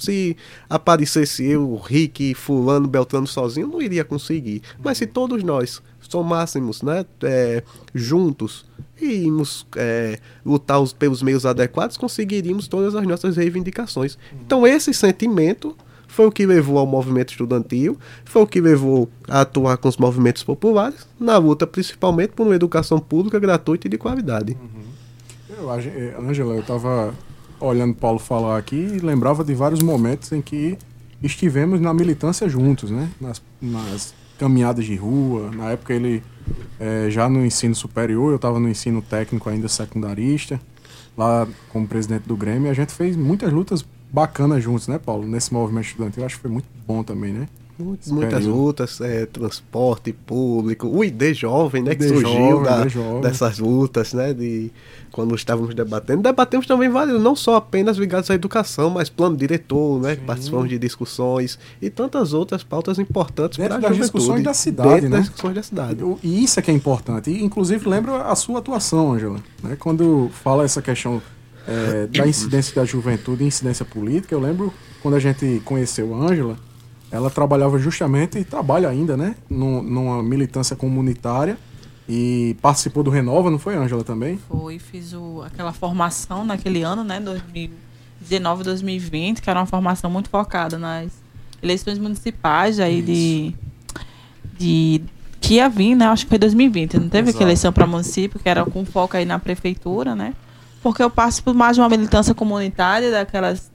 Se aparecesse eu, Rick, Fulano, Beltrano sozinho, não iria conseguir. Mas se todos nós somássemos né, é, juntos e íamos é, lutar os- pelos meios adequados, conseguiríamos todas as nossas reivindicações. Então esse sentimento foi o que levou ao movimento estudantil, foi o que levou a atuar com os movimentos populares, na luta principalmente por uma educação pública gratuita e de qualidade. Eh, Ângela, eu tava olhando o Paulo falar aqui e lembrava de vários momentos em que estivemos na militância juntos, né? Nas, nas caminhadas de rua. Na época ele eh, já no ensino superior, eu estava no ensino técnico ainda secundarista, lá como presidente do Grêmio. A gente fez muitas lutas bacanas juntos, né, Paulo? Nesse movimento estudantil. Eu acho que foi muito bom também, né? Muitas, muitas lutas, é, transporte público, o ID Jovem, né, que ID surgiu Jovem, da- Jovem. dessas lutas, né, de quando estávamos debatendo. Debatemos também vários, não só apenas ligados à educação, mas plano diretor, né, que participamos de discussões e tantas outras pautas importantes para a das juventude. discussões da cidade, Dentro né? das discussões da cidade. E isso é que é importante. E, inclusive, lembra a sua atuação, Ângela. Né? Quando fala essa questão é, da [COUGHS] incidência da juventude e incidência política, eu lembro quando a gente conheceu a Ângela, ela trabalhava justamente, e trabalha ainda, né? Num- numa militância comunitária e participou do Renova, não foi, Ângela, também? Foi, fiz o, aquela formação naquele ano, né, 2019, 2020, que era uma formação muito focada nas eleições municipais aí de, de que ia vir, né? Acho que foi 2020, não teve Exato. aquela eleição para município, que era com foco aí na prefeitura, né? Porque eu participo mais de uma militância comunitária, daquelas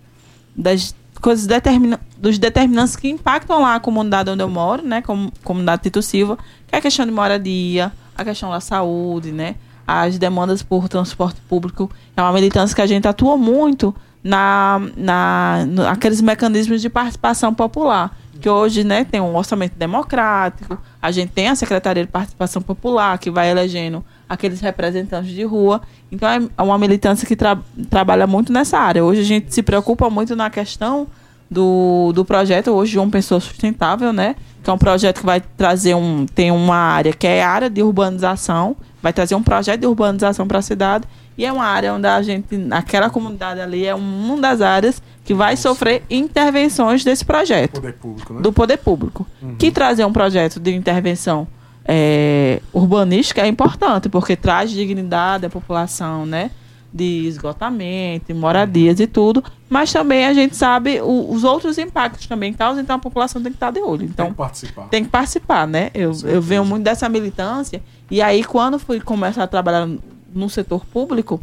das coisas determina, dos determinantes que impactam lá a comunidade onde eu moro, né? Como comunidade Tito Silva, que é a questão de moradia, a questão da saúde, né? As demandas por transporte público. É uma militância que a gente atua muito na, na no- aqueles mecanismos de participação popular. Que hoje né, tem um orçamento democrático, a gente tem a Secretaria de Participação Popular, que vai elegendo aqueles representantes de rua. Então é uma militância que tra- trabalha muito nessa área. Hoje a gente se preocupa muito na questão do, do projeto hoje João Pessoa Sustentável, né? Que é um projeto que vai trazer um. Tem uma área que é área de urbanização, vai trazer um projeto de urbanização para a cidade. E é uma área onde a gente, naquela comunidade ali, é uma das áreas que vai sofrer intervenções desse projeto Poder público, né? do poder público. Que trazer um projeto de intervenção é, urbanística é importante, porque traz dignidade à população, né? De esgotamento, moradias e tudo. Mas também a gente sabe o- os outros impactos também causam, então a população tem que estar de olho. Tem Então, que participar. tem que participar, né? Eu, eu venho muito dessa militância. E aí, quando fui começar a trabalhar no setor público,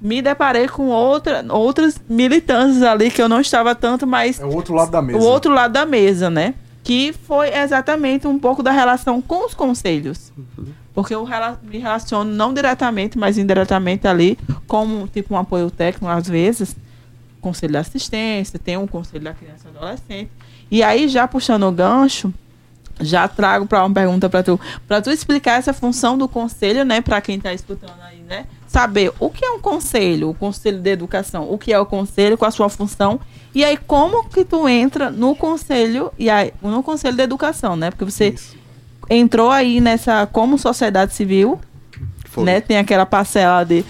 me deparei com outra, outras militâncias ali que eu não estava tanto, mas É o outro lado da mesa. o outro lado da mesa, né? Que foi exatamente um pouco da relação com os conselhos. Porque eu me relaciono não diretamente, mas indiretamente ali, como tipo um apoio técnico, às vezes, conselho de assistência, tem um conselho da criança e adolescente. E aí, já puxando o gancho, já trago para uma pergunta para tu, para tu explicar essa função do conselho, né, para quem está escutando aí, né? Saber o que é um conselho, o conselho de educação, o que é o conselho, qual a sua função, e aí como que tu entra no conselho e aí no conselho de educação, né? Porque você entrou aí nessa como sociedade civil, Foi. né? Tem aquela parcela de,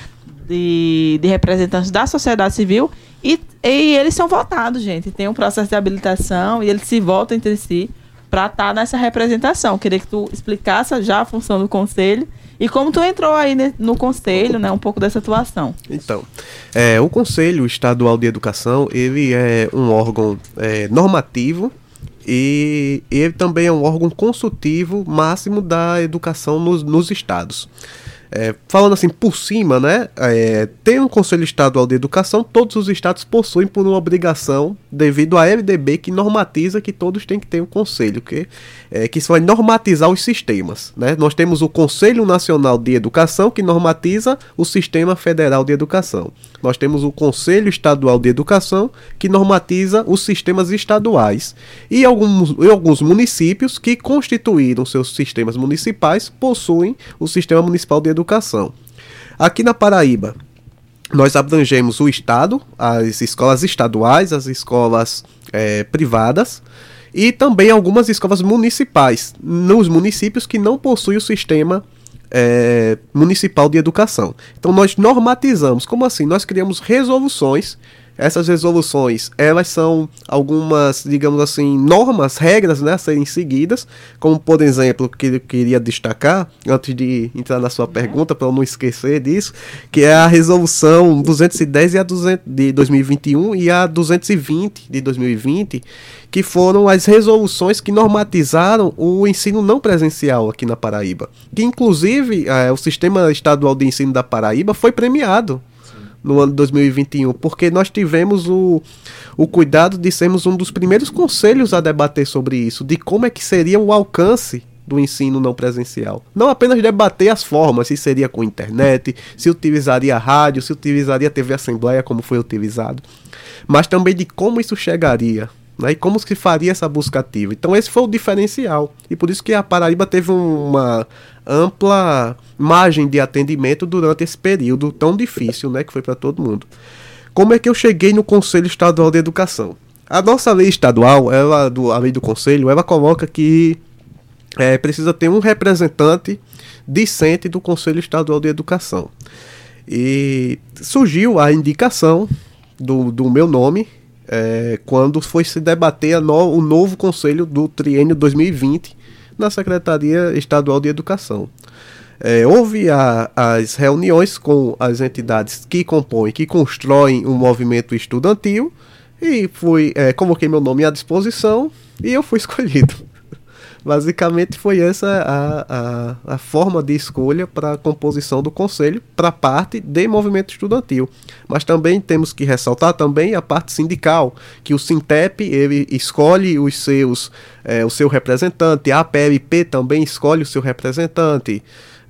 de, de representantes da sociedade civil e, e eles são votados, gente. Tem um processo de habilitação e eles se votam entre si para estar nessa representação. Queria que tu explicasse já a função do conselho e como tu entrou aí ne- no conselho, né? Um pouco dessa atuação. Então, é, o Conselho Estadual de Educação, ele é um órgão é, normativo e ele também é um órgão consultivo máximo da educação nos, nos estados. É, falando assim por cima, né? É, tem um Conselho Estadual de Educação, todos os estados possuem por uma obrigação, devido à LDB, que normatiza que todos têm que ter um conselho, que, é, que isso vai normatizar os sistemas. Né? Nós temos o Conselho Nacional de Educação, que normatiza o Sistema Federal de Educação. Nós temos o Conselho Estadual de Educação, que normatiza os sistemas estaduais. E alguns, e alguns municípios que constituíram seus sistemas municipais possuem o Sistema Municipal de Educação. Aqui na Paraíba, nós abrangemos o Estado, as escolas estaduais, as escolas eh, privadas e também algumas escolas municipais, nos municípios que não possuem o sistema eh, municipal de educação. Então nós normatizamos, como assim? Nós criamos resoluções. Essas resoluções, elas são algumas, digamos assim, normas, regras, né, a serem seguidas, como por exemplo, que eu queria destacar, antes de entrar na sua pergunta, para não esquecer disso, que é a resolução 210 e a 200 de 2021 e a 220 de 2020, que foram as resoluções que normatizaram o ensino não presencial aqui na Paraíba. Que inclusive eh, o Sistema Estadual de Ensino da Paraíba foi premiado no ano de 2021, porque nós tivemos o, o cuidado de sermos um dos primeiros conselhos a debater sobre isso, de como é que seria o alcance do ensino não presencial. Não apenas debater as formas, se seria com internet, se utilizaria rádio, se utilizaria TV Assembleia como foi utilizado, mas também de como isso chegaria, né, e como se faria essa busca ativa. Então esse foi o diferencial. E por isso que a Paraíba teve um- uma ampla margem de atendimento durante esse período tão difícil, né, que foi para todo mundo. Como é que eu cheguei no Conselho Estadual de Educação? A nossa lei estadual, ela, do, a lei do Conselho, ela coloca que é, precisa ter um representante discente do Conselho Estadual de Educação. E surgiu a indicação do, do meu nome é, quando foi se debater no- o novo conselho do triênio 2020 na Secretaria Estadual de Educação. É, houve a- as reuniões com as entidades que compõem, que constroem o movimento estudantil e fui, é, coloquei meu nome à disposição e eu fui [LAUGHS] escolhido. Basicamente foi essa a, a, a forma de escolha para a composição do conselho para a parte de movimento estudantil. Mas também temos que ressaltar também a parte sindical, que o Sintep ele escolhe os seus eh, o seu representante, a APLP também escolhe o seu representante.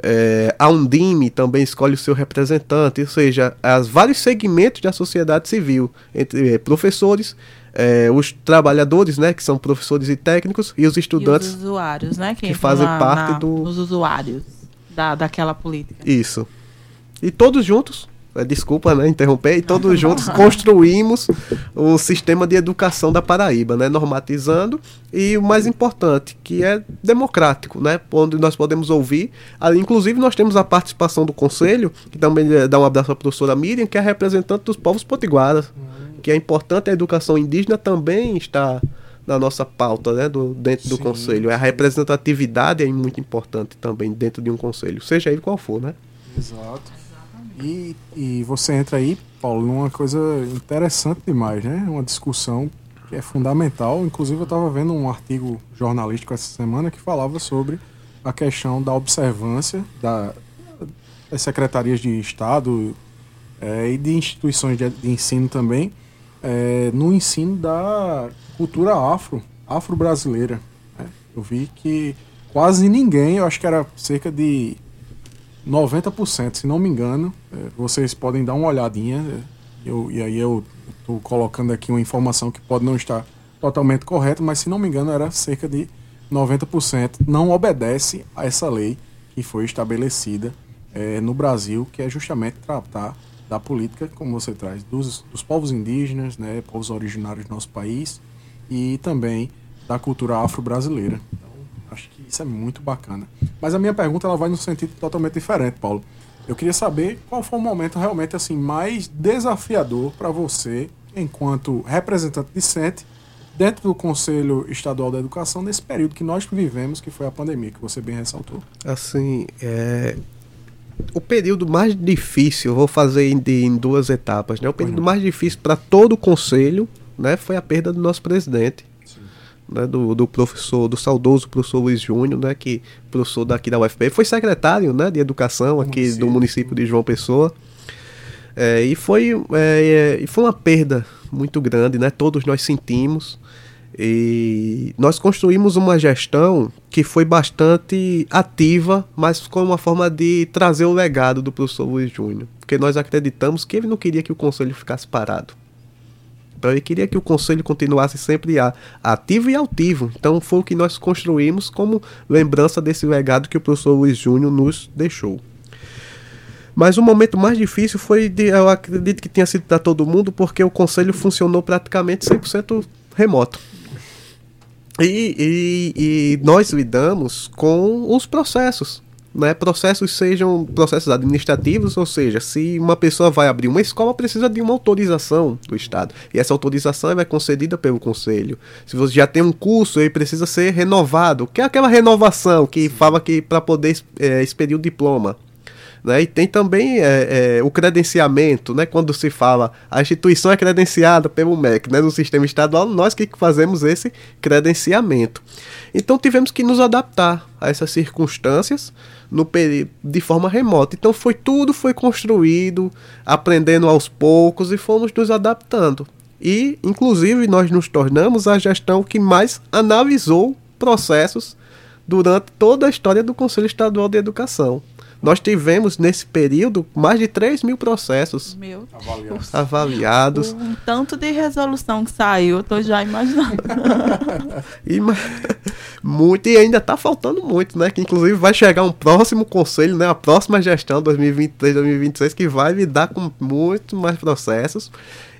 eh, a Undime também escolhe o seu representante, ou seja, as vários segmentos da sociedade civil, entre eh, professores, eh, os trabalhadores, né, que são professores e técnicos, e os E estudantes. os usuários, né? que entram fazem na- parte na- do- Os usuários da, daquela política. Isso. E todos juntos, desculpa, né, interromper, e todos juntos construímos o sistema de educação da Paraíba, né, normatizando e o mais importante, que é democrático, né, onde nós podemos ouvir, ah, inclusive nós temos a participação do conselho, que também eh, dá um abraço à professora Miriam, que é representante dos povos potiguaras, que é importante a educação indígena também está na nossa pauta, né, do, dentro do Sim, conselho. A representatividade é muito importante também dentro de um conselho, seja ele qual for, né? Exato. E, e você entra aí, Paulo, numa coisa interessante demais, né? Uma discussão que é fundamental. Inclusive, eu estava vendo um artigo jornalístico essa semana que falava sobre a questão da observância da, das secretarias de Estado eh, e de instituições de, de ensino também eh, no ensino da cultura afro, afro-brasileira. né? Eu vi que quase ninguém, eu acho que era cerca de 90%, se não me engano. É, vocês podem dar uma olhadinha. é, eu, e aí eu estou colocando aqui uma informação que pode não estar totalmente correta, mas se não me engano era cerca de 90% não obedece a essa lei que foi estabelecida é, no Brasil, que é justamente tratar da política, como você traz, dos, dos povos indígenas, né, povos originários do nosso país e também da cultura afro-brasileira. Acho que isso é muito bacana. Mas a minha pergunta ela vai num sentido totalmente diferente, Paulo. Eu queria saber qual foi o momento realmente assim mais desafiador para você, enquanto representante discente, dentro do Conselho Estadual da Educação, nesse período que nós vivemos, que foi a pandemia, que você bem ressaltou. Assim, é, o período mais difícil, vou fazer em, de- em duas etapas, né? O período mais difícil para todo o conselho, né, foi a perda do nosso presidente, né, do, do professor, do saudoso professor Luiz Júnior, né, que professor daqui da UFP, foi secretário, né, de educação aqui município. do município de João Pessoa. É, e foi é, é, foi uma perda muito grande, né? Todos nós sentimos. E nós construímos uma gestão que foi bastante ativa, mas com uma forma de trazer o legado do professor Luiz Júnior. Porque nós acreditamos que ele não queria que o conselho ficasse parado. Então ele queria que o conselho continuasse sempre ativo e altivo. Então foi o que nós construímos como lembrança desse legado que o professor Luiz Júnior nos deixou. Mas o momento mais difícil foi, de, eu acredito que tenha sido para todo mundo, porque o conselho funcionou praticamente 100% remoto. E, e- e nós lidamos com os processos. Né? Processos sejam processos administrativos, ou seja, se uma pessoa vai abrir uma escola, precisa de uma autorização do Estado. E essa autorização é concedida pelo Conselho. Se você já tem um curso, ele precisa ser renovado, que é aquela renovação que fala que para poder eh, expedir o diploma. Né? E tem também é, é, o credenciamento, né? quando se fala a instituição é credenciada pelo MEC, né? no sistema estadual, nós que fazemos esse credenciamento. Então tivemos que nos adaptar a essas circunstâncias no de forma remota. Então foi tudo foi construído, aprendendo aos poucos e fomos nos adaptando. E, inclusive, nós nos tornamos a gestão que mais analisou processos durante toda a história do Conselho Estadual de Educação. Nós tivemos, nesse período, mais de 3 mil processos Meu Avaliados. avaliados. Um tanto de resolução que saiu, eu tô já imaginando. [LAUGHS] E, ma- muito, e ainda está faltando muito, né? Que inclusive vai chegar um próximo conselho, né? A próxima gestão 2023, 2026, que vai lidar com muito mais processos.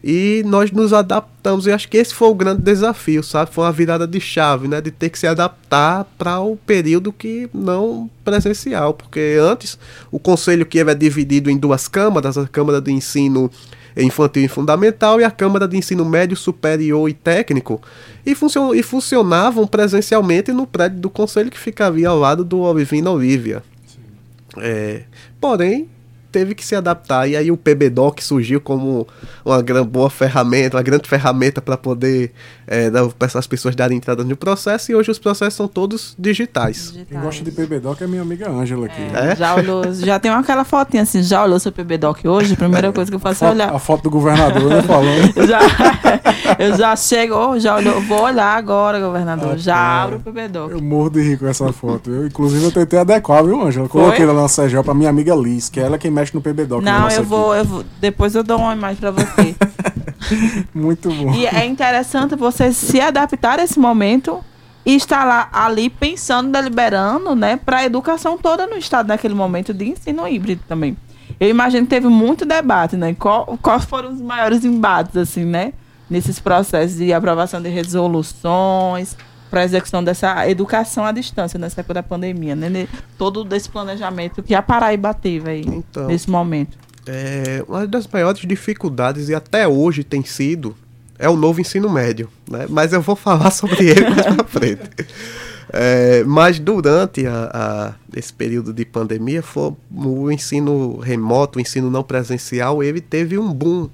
E nós nos adaptamos. E acho que esse foi o grande desafio, sabe? Foi uma virada de chave, né? De ter que se adaptar para o período que não presencial. Porque antes, o conselho que era dividido em duas câmaras, a Câmara de Ensino infantil e fundamental e a Câmara de Ensino Médio, Superior e Técnico e, funcion e funcionavam presencialmente no prédio do conselho que ficaria ao lado do Olivina Olívia. É, porém, teve que se adaptar. E aí o PBDoc surgiu como uma boa ferramenta, uma grande ferramenta para poder é, essas pessoas darem entrada no processo e hoje os processos são todos digitais. Quem gosta de PBDoc é minha amiga Ângela aqui. É? Já olhou, já tem aquela fotinha assim, já olhou seu PB Doc hoje? A primeira coisa que eu faço é olhar. a foto do governador né, falando. Eu [LAUGHS] já, eu já chego, oh, já olhou, vou olhar agora, governador. Já Ah, abro o PB Doc. Eu morro de rir com essa foto. Eu, inclusive, eu tentei adequar, viu, Ângela? Coloquei ela na CGL pra minha amiga Liz, que é ela quem mexe no PBDoc. Não, eu vou, eu vou. Depois eu dou uma imagem pra você. [LAUGHS] Muito bom. E é interessante você se adaptar a esse momento e estar lá ali pensando, deliberando, né, para a educação toda no estado naquele momento de ensino híbrido também. Eu imagino que teve muito debate, né? Qual, quais foram os maiores embates, assim, né? Nesses processos de aprovação de resoluções para execução dessa educação à distância nessa época da pandemia, né? Todo desse planejamento que a Paraíba teve aí Então. nesse momento. É, uma das maiores dificuldades, e até hoje tem sido, é o novo ensino médio. Né? Mas eu vou falar [LAUGHS] sobre ele mais pra frente. É, mas durante a, a- esse período de pandemia, foi, o ensino remoto, o ensino não presencial, ele teve um boom.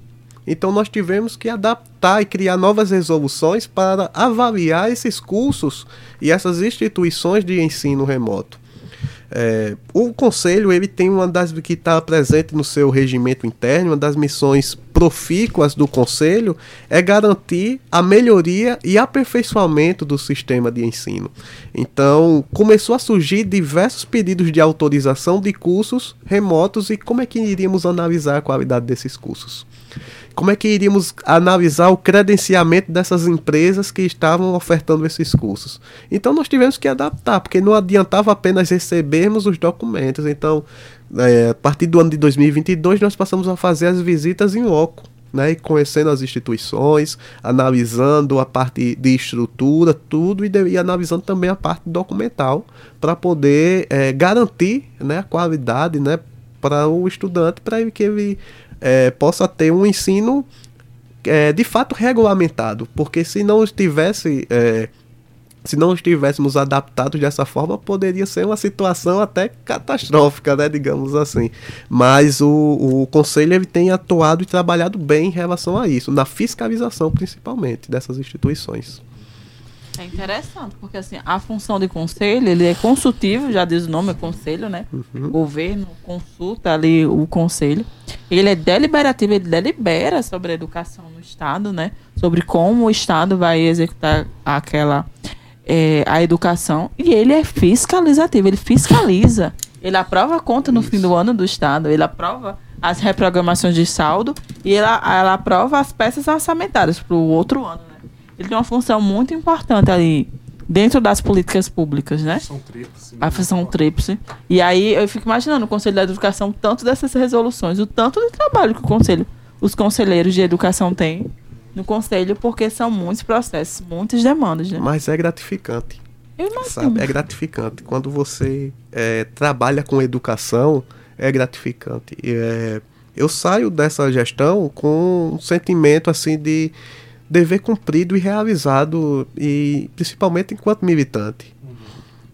Então nós tivemos que adaptar e criar novas resoluções para avaliar esses cursos e essas instituições de ensino remoto. É, o conselho ele tem uma das que está presente no seu regimento interno, uma das missões profícuas do conselho é garantir a melhoria e aperfeiçoamento do sistema de ensino. Então começou a surgir diversos pedidos de autorização de cursos remotos e como é que iríamos analisar a qualidade desses cursos como é que iríamos analisar o credenciamento dessas empresas que estavam ofertando esses cursos? Então nós tivemos que adaptar, porque não adiantava apenas recebermos os documentos. Então, é, a partir do ano de 2022, nós passamos a fazer as visitas em loco. Né, conhecendo as instituições, analisando a parte de estrutura, tudo, e, de, e analisando também a parte documental, para poder é, garantir né, a qualidade né, para o estudante, para que ele é, possa ter um ensino é, de fato regulamentado, porque se não estivesse é, se não estivéssemos adaptados dessa forma, poderia ser uma situação até catastrófica, né, digamos assim. Mas o, o conselho ele tem atuado e trabalhado bem em relação a isso, na fiscalização principalmente dessas instituições. É interessante, porque assim, a função de conselho, ele é consultivo, já diz o nome, é conselho, né? Uhum. O governo consulta ali o conselho. Ele é deliberativo, ele delibera sobre a educação no Estado, né? Sobre como o Estado vai executar aquela é, a educação. E ele é fiscalizativo, ele fiscaliza. Ele aprova a conta no Isso. fim do ano do Estado, ele aprova as reprogramações de saldo e ela, ela aprova as peças orçamentárias para o outro ano, né? Ele tem uma função muito importante ali dentro das políticas públicas, né? São tríplice. A função tríplice. E aí eu fico imaginando o Conselho da Educação, tanto dessas resoluções, o tanto de trabalho que o Conselho, os conselheiros de educação têm no Conselho, porque são muitos processos, muitas demandas, né? Mas é gratificante. Eu imagino. Sabe? É gratificante. Quando você é, trabalha com educação, é gratificante. É, eu saio dessa gestão com um sentimento assim de dever cumprido e realizado, e principalmente enquanto militante. Uhum.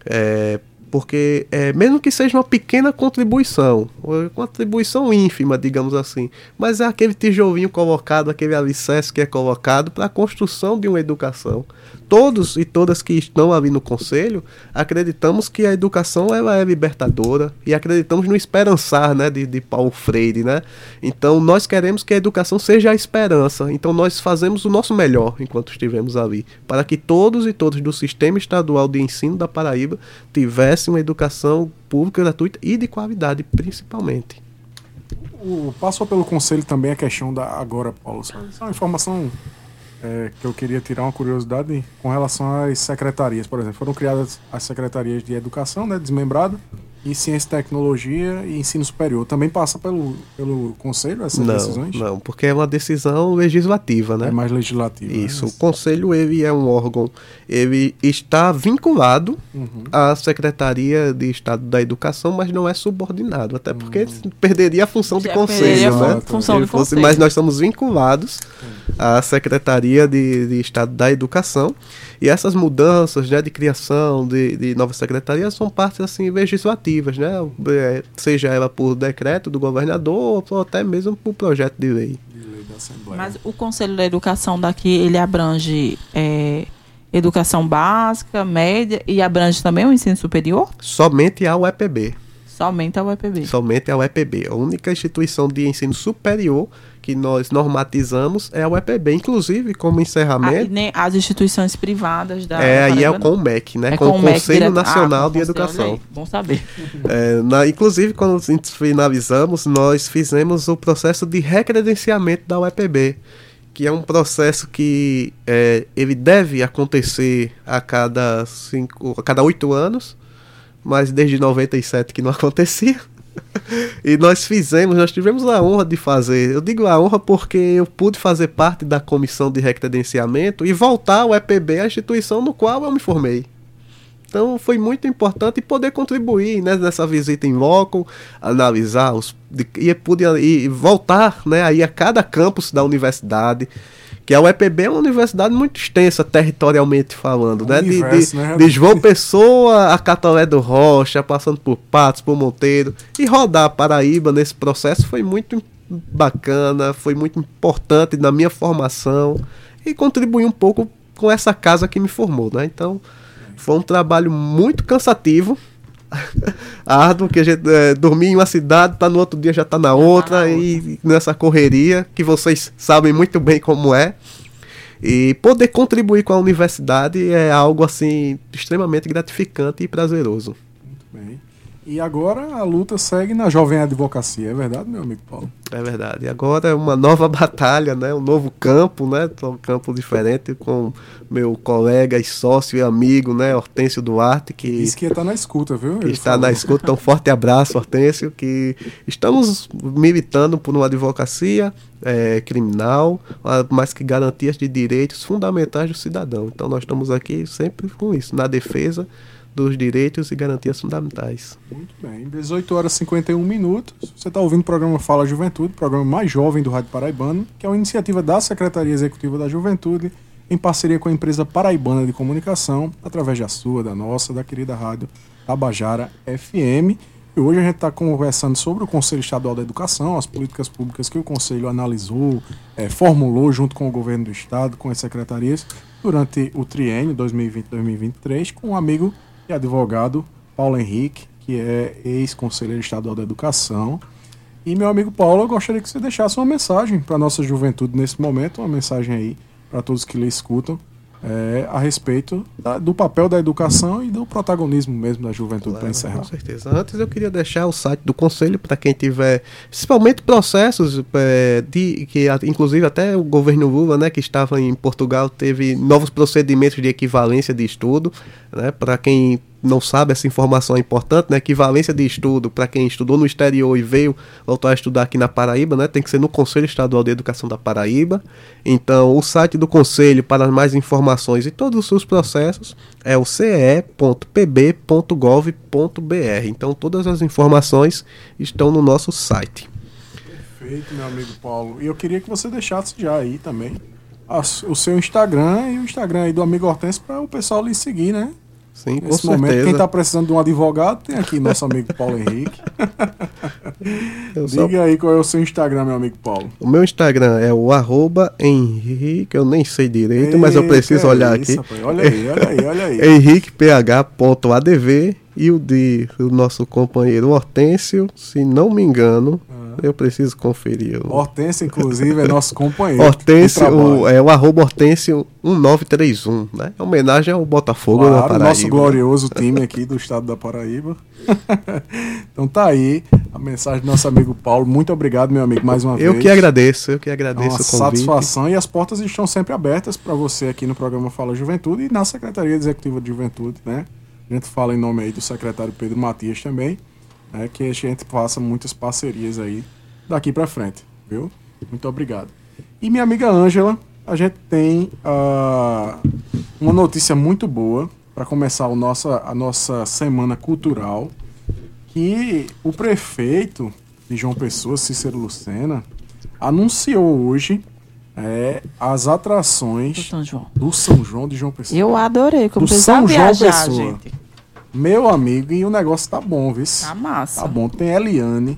É, porque é, mesmo que seja uma pequena contribuição, uma contribuição ínfima, digamos assim, mas é aquele tijolinho colocado, aquele alicerce que é colocado para a construção de uma educação todos e todas que estão ali no conselho acreditamos que a educação ela é libertadora e acreditamos no esperançar, né, de, de Paulo Freire, né? Então nós queremos que a educação seja a esperança. Então nós fazemos o nosso melhor enquanto estivemos ali, para que todos e todas do sistema estadual de ensino da Paraíba tivessem uma educação pública gratuita e de qualidade, principalmente. O, passou pelo conselho também a questão da agora, Paulo. Só é uma informação é, que eu queria tirar uma curiosidade com relação às secretarias. Por exemplo, foram criadas as secretarias de educação, né, desmembrada, e ciência e tecnologia e ensino superior. Também passa pelo, pelo conselho essas não, decisões? Não, porque é uma decisão legislativa, né? É mais legislativa. Isso. Né? O conselho ele é um órgão, ele está vinculado uhum. à Secretaria de Estado da Educação, mas não é subordinado, até porque uhum. perderia a função Já de conselho, né? Função de fosse, conselho. Mas nós estamos vinculados uhum. à Secretaria de, de Estado da Educação e essas mudanças, né, de criação de, de novas secretarias são partes assim legislativas, né? É, seja ela por decreto do governador ou até mesmo por projeto de lei. Mas o Conselho da Educação daqui, ele abrange é, educação básica, média e abrange também o ensino superior? Somente a UEPB. Somente a UEPB. Somente a UEPB. A única instituição de ensino superior que nós normatizamos é a UEPB. Inclusive, como encerramento. Ah, as instituições privadas da. É, aí é o CONMEC, né? É com o Conselho direto... Nacional ah, de Educação. Bom saber. É, na, inclusive, quando finalizamos, nós fizemos o processo de recredenciamento da UEPB que é um processo que é, ele deve acontecer a cada cinco, a cada oito anos, mas desde 97 que não [LAUGHS] acontecia. [LAUGHS] e nós fizemos, nós tivemos a honra de fazer. Eu digo a honra porque eu pude fazer parte da comissão de recredenciamento e voltar ao EPB, a instituição no qual eu me formei. Então foi muito importante poder contribuir né, nessa visita em loco, analisar os e pude e voltar né, aí a cada campus da universidade que a UEPB é uma universidade muito extensa territorialmente falando, né? Universo, de, de, né? de, João Pessoa a Catolé do Rocha, passando por Patos, por Monteiro, e rodar a Paraíba nesse processo foi muito bacana, foi muito importante na minha formação e contribuir um pouco com essa casa que me formou, né? Então, foi um trabalho muito cansativo, árduo, que a gente é, dormir em uma cidade, tá no outro dia já tá na outra, e nessa correria, que vocês sabem muito bem como é. E poder contribuir com a universidade é algo assim extremamente gratificante e prazeroso. Muito bem. E agora a luta segue na jovem advocacia, é verdade, meu amigo Paulo? É verdade. E agora é uma nova [LAUGHS] batalha, né? Um novo campo, né? Um campo diferente com meu colega e sócio e amigo, né? Hortêncio Duarte, que Diz que está na escuta, viu? Ele está falou. na escuta. Então, forte abraço, Hortêncio, que estamos militando por uma advocacia eh, criminal, mas que garantias de direitos fundamentais do cidadão. Então, nós estamos aqui sempre com isso, na defesa dos direitos e garantias fundamentais. Muito bem. 18 horas e 51 minutos. Você está ouvindo o programa Fala Juventude, programa mais jovem do Rádio Paraibano, que é uma iniciativa da Secretaria Executiva da Juventude, em parceria com a empresa Paraibana de Comunicação, através da sua, da nossa, da querida rádio Tabajara FM. E hoje a gente está conversando sobre o Conselho Estadual da Educação, as políticas públicas que o Conselho analisou, eh, formulou junto com o governo do Estado, com as secretarias, durante o triênio 2020-2023, com um amigo e advogado Paulo Henrique, que é ex-conselheiro estadual da Educação. E meu amigo Paulo, eu gostaria que você deixasse uma mensagem para a nossa juventude nesse momento, uma mensagem aí para todos que lhe escutam, é, a respeito da- do papel da educação e do protagonismo mesmo da juventude para encerrar. Com certeza. Antes eu queria deixar o site do conselho para quem tiver, principalmente processos eh, de que inclusive até o governo Lula, né, que estava em Portugal, teve novos procedimentos de equivalência de estudo, né, para quem não sabe essa informação é importante, né, equivalência de estudo para quem estudou no exterior e veio voltar a estudar aqui na Paraíba, né, tem que ser no Conselho Estadual de Educação da Paraíba. Então, o site do conselho para mais informações e todos os seus processos é o ce.pb.gov.br. Então, todas as informações estão no nosso site. Perfeito, meu amigo Paulo. E eu queria que você deixasse já aí também o seu Instagram e o Instagram aí do amigo Hortense para o pessoal lhe seguir, né? Sim, com Nesse momento, certeza. quem está precisando de um advogado, tem aqui nosso amigo Paulo Henrique. [LAUGHS] Eu só- Diga aí qual é o seu Instagram, meu amigo Paulo. O meu Instagram é o arroba Henrique, eu nem sei direito, mas eu preciso é olhar isso, aqui. Olha aí, olha aí, olha aí. [LAUGHS] henriqueph.adv e o de o nosso companheiro Hortêncio, se não me engano, eu preciso conferir. O Hortêncio, inclusive, é nosso companheiro. Hortêncio, o, é o arroba Hortêncio 1931, né? É homenagem ao Botafogo da Claro, Paraíba. nosso glorioso time aqui do estado da Paraíba. [LAUGHS] então tá aí a mensagem do nosso amigo Paulo. Muito obrigado, meu amigo, mais uma Eu vez. que agradeço, eu que É agradeço uma o convite. satisfação e as portas estão sempre abertas para você aqui no programa Fala Juventude e na Secretaria Executiva de Juventude, né? A gente fala em nome aí do secretário Pedro Matias também, né? Que a gente faça muitas parcerias aí daqui para frente, viu? Muito obrigado. E minha amiga Ângela, a gente tem ah, uma notícia muito boa para começar o nossa, a nossa semana cultural, que o prefeito de João Pessoa, Cícero Lucena, anunciou hoje é, as atrações São João. do São João de João Pessoa. Eu adorei, como Do São João viajar, Pessoa. gente. Meu amigo, e o negócio tá bom, viu? Tá massa. Tá bom. Tem Eliane,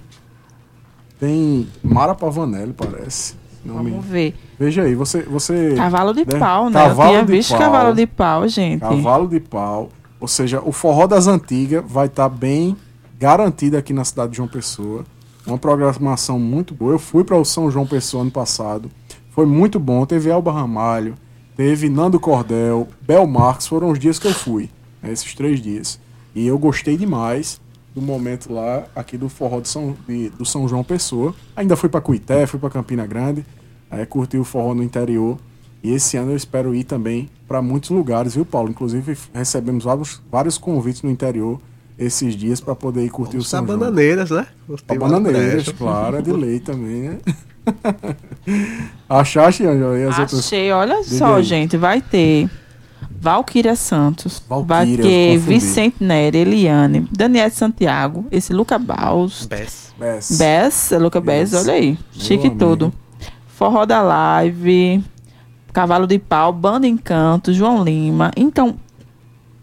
tem Mara Pavanelli, parece. Não me... Vamos ver. Veja aí, você. você Cavalo de né? pau, né? Cavalo eu tinha de visto pau. cavalo de pau, gente. Cavalo de pau. Ou seja, o forró das antigas vai estar bem garantido aqui na cidade de João Pessoa. Uma programação muito boa. Eu fui para o São João Pessoa ano passado. Foi muito bom. Teve Elba Ramalho, teve Nando Cordel, Bel Marques. Foram os dias que eu fui. né, esses três dias. E eu gostei demais do momento lá, aqui do forró de São, de- do São João Pessoa. Ainda fui para Cuité, fui para Campina Grande. Aí curti o forró no interior. E esse ano eu espero ir também para muitos lugares, viu, Paulo? Inclusive recebemos vários, vários convites no interior esses dias para poder ir curtir o Os São João. bananeiras, né? Tem bananeiras, claro, é de lei também, né? [LAUGHS] Achaste, Angela? E as outras? Achei, olha Diga só, aí. gente, vai ter Valquíria Santos, Valquíria. Vicente Nery, Eliane, Daniel Santiago, esse Luca Baus, Bess. Bess. Bess, Luca Bess, Isso. olha aí, chique amigo. tudo. Forró da Live, Cavalo de Pau, Banda Encanto, João Lima. Então,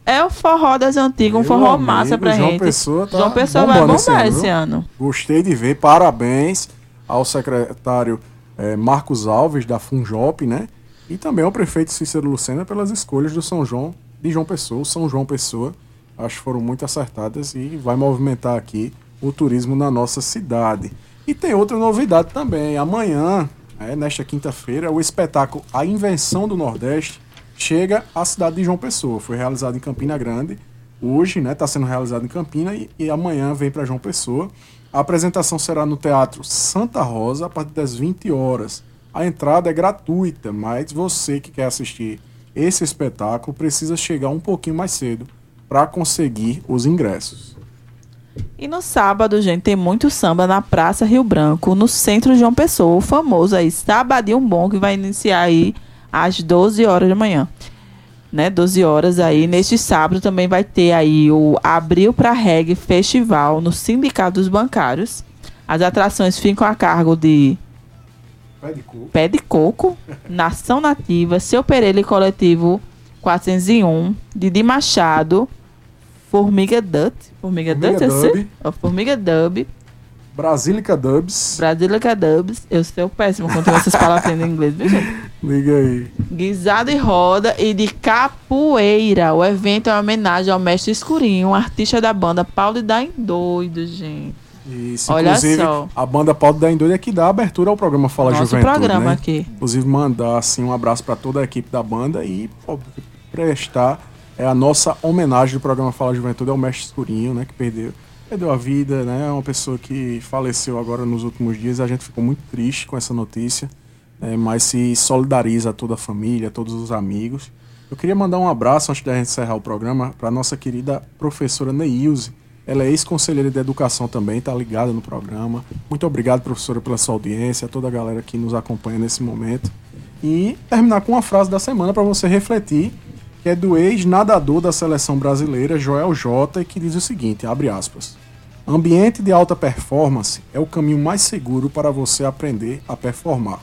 é o forró das antigas, um Meu forró amigo, massa pra João gente. Pessoa tá João Pessoa vai bombar esse ano, esse ano. Gostei de ver. Parabéns ao secretário eh, Marcos Alves, da Funjop, né? E também ao prefeito Cícero Lucena pelas escolhas do São João de João Pessoa, São João Pessoa. acho que foram muito acertadas e vai movimentar aqui o turismo na nossa cidade. E tem outra novidade também. Amanhã, é, nesta quinta-feira, o espetáculo A Invenção do Nordeste chega à cidade de João Pessoa. Foi realizado em Campina Grande. Hoje, está né, tá sendo realizado em Campina e, e amanhã vem para João Pessoa. A apresentação será no Teatro Santa Rosa a partir das 20 horas. A entrada é gratuita, mas você que quer assistir esse espetáculo precisa chegar um pouquinho mais cedo para conseguir os ingressos. E no sábado, gente, tem muito samba na Praça Rio Branco, no centro de João Pessoa, o famoso aí, Sabadinho Bom, que vai iniciar aí às 12 horas da manhã. Né, 12 horas aí. Neste sábado também vai ter aí o Abril para Reggae Festival no Sindicato dos Bancários. As atrações ficam a cargo de Pé de Coco, Pé de Coco Nação Nativa, Seu Pereira e Coletivo 401, Didi Machado, Formiga Dut, Formiga, Formiga Dut, eu Dub. sei? Ó, Formiga Dub, Brasílica Dubs. Brasília Dubs, eu sou péssimo quando essas palavras em inglês, viu, gente? Liga aí. Guisado e Roda e de Capoeira. O evento é uma homenagem ao mestre Escurinho, um artista da banda Paulo e da Doido, gente. Isso, Olha inclusive, só. a banda Paulo da Indúria é que dá abertura ao programa Fala Nosso Juventude. programa né? aqui. Inclusive, mandar assim, um abraço para toda a equipe da banda e pô, prestar é, a nossa homenagem do programa Fala Juventude ao mestre Escurinho, né? Que perdeu, perdeu a vida, né? É uma pessoa que faleceu agora nos últimos dias. A gente ficou muito triste com essa notícia, né, mas se solidariza a toda a família, a todos os amigos. Eu queria mandar um abraço, antes da gente encerrar o programa, para nossa querida professora Neilze. Ela é ex-conselheira de educação também, está ligada no programa. Muito obrigado, professora, pela sua audiência, a toda a galera que nos acompanha nesse momento. E terminar com uma frase da semana para você refletir, que é do ex-nadador da seleção brasileira, Joel Jota, que diz o seguinte, abre aspas. Ambiente de alta performance é o caminho mais seguro para você aprender a performar.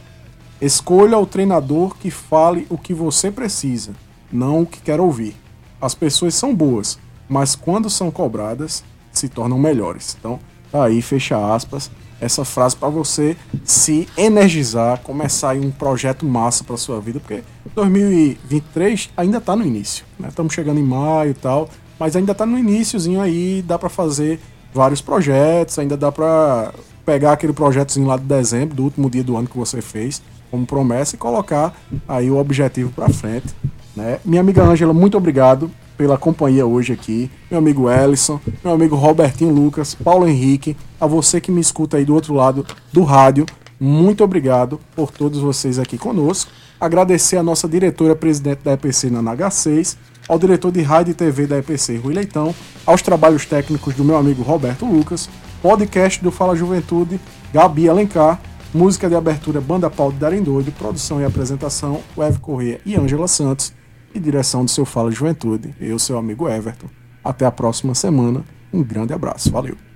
Escolha o treinador que fale o que você precisa, não o que quer ouvir. As pessoas são boas, mas quando são cobradas, se tornam melhores. Então, tá aí, fecha aspas, essa frase para você se energizar, começar um projeto massa para sua vida, porque 2023 ainda tá no início, né? Estamos chegando em maio e tal, mas ainda tá no iníciozinho aí, dá para fazer vários projetos, ainda dá para pegar aquele projetozinho lá de dezembro, do último dia do ano que você fez, como promessa e colocar aí o objetivo para frente, né? Minha amiga Ângela, muito obrigado pela companhia hoje aqui, meu amigo Ellison, meu amigo Robertinho Lucas, Paulo Henrique, a você que me escuta aí do outro lado do rádio, muito obrigado por todos vocês aqui conosco. Agradecer a nossa diretora presidente da EPC na NH6, ao diretor de rádio e TV da EPC, Rui Leitão, aos trabalhos técnicos do meu amigo Roberto Lucas, podcast do Fala Juventude, Gabi Alencar, música de abertura Banda Paulo de Darendoido, produção e apresentação, Weve Corrêa e Ângela Santos, e direção do seu Fala Juventude, eu, seu amigo Everton. Até a próxima semana, um grande abraço, valeu!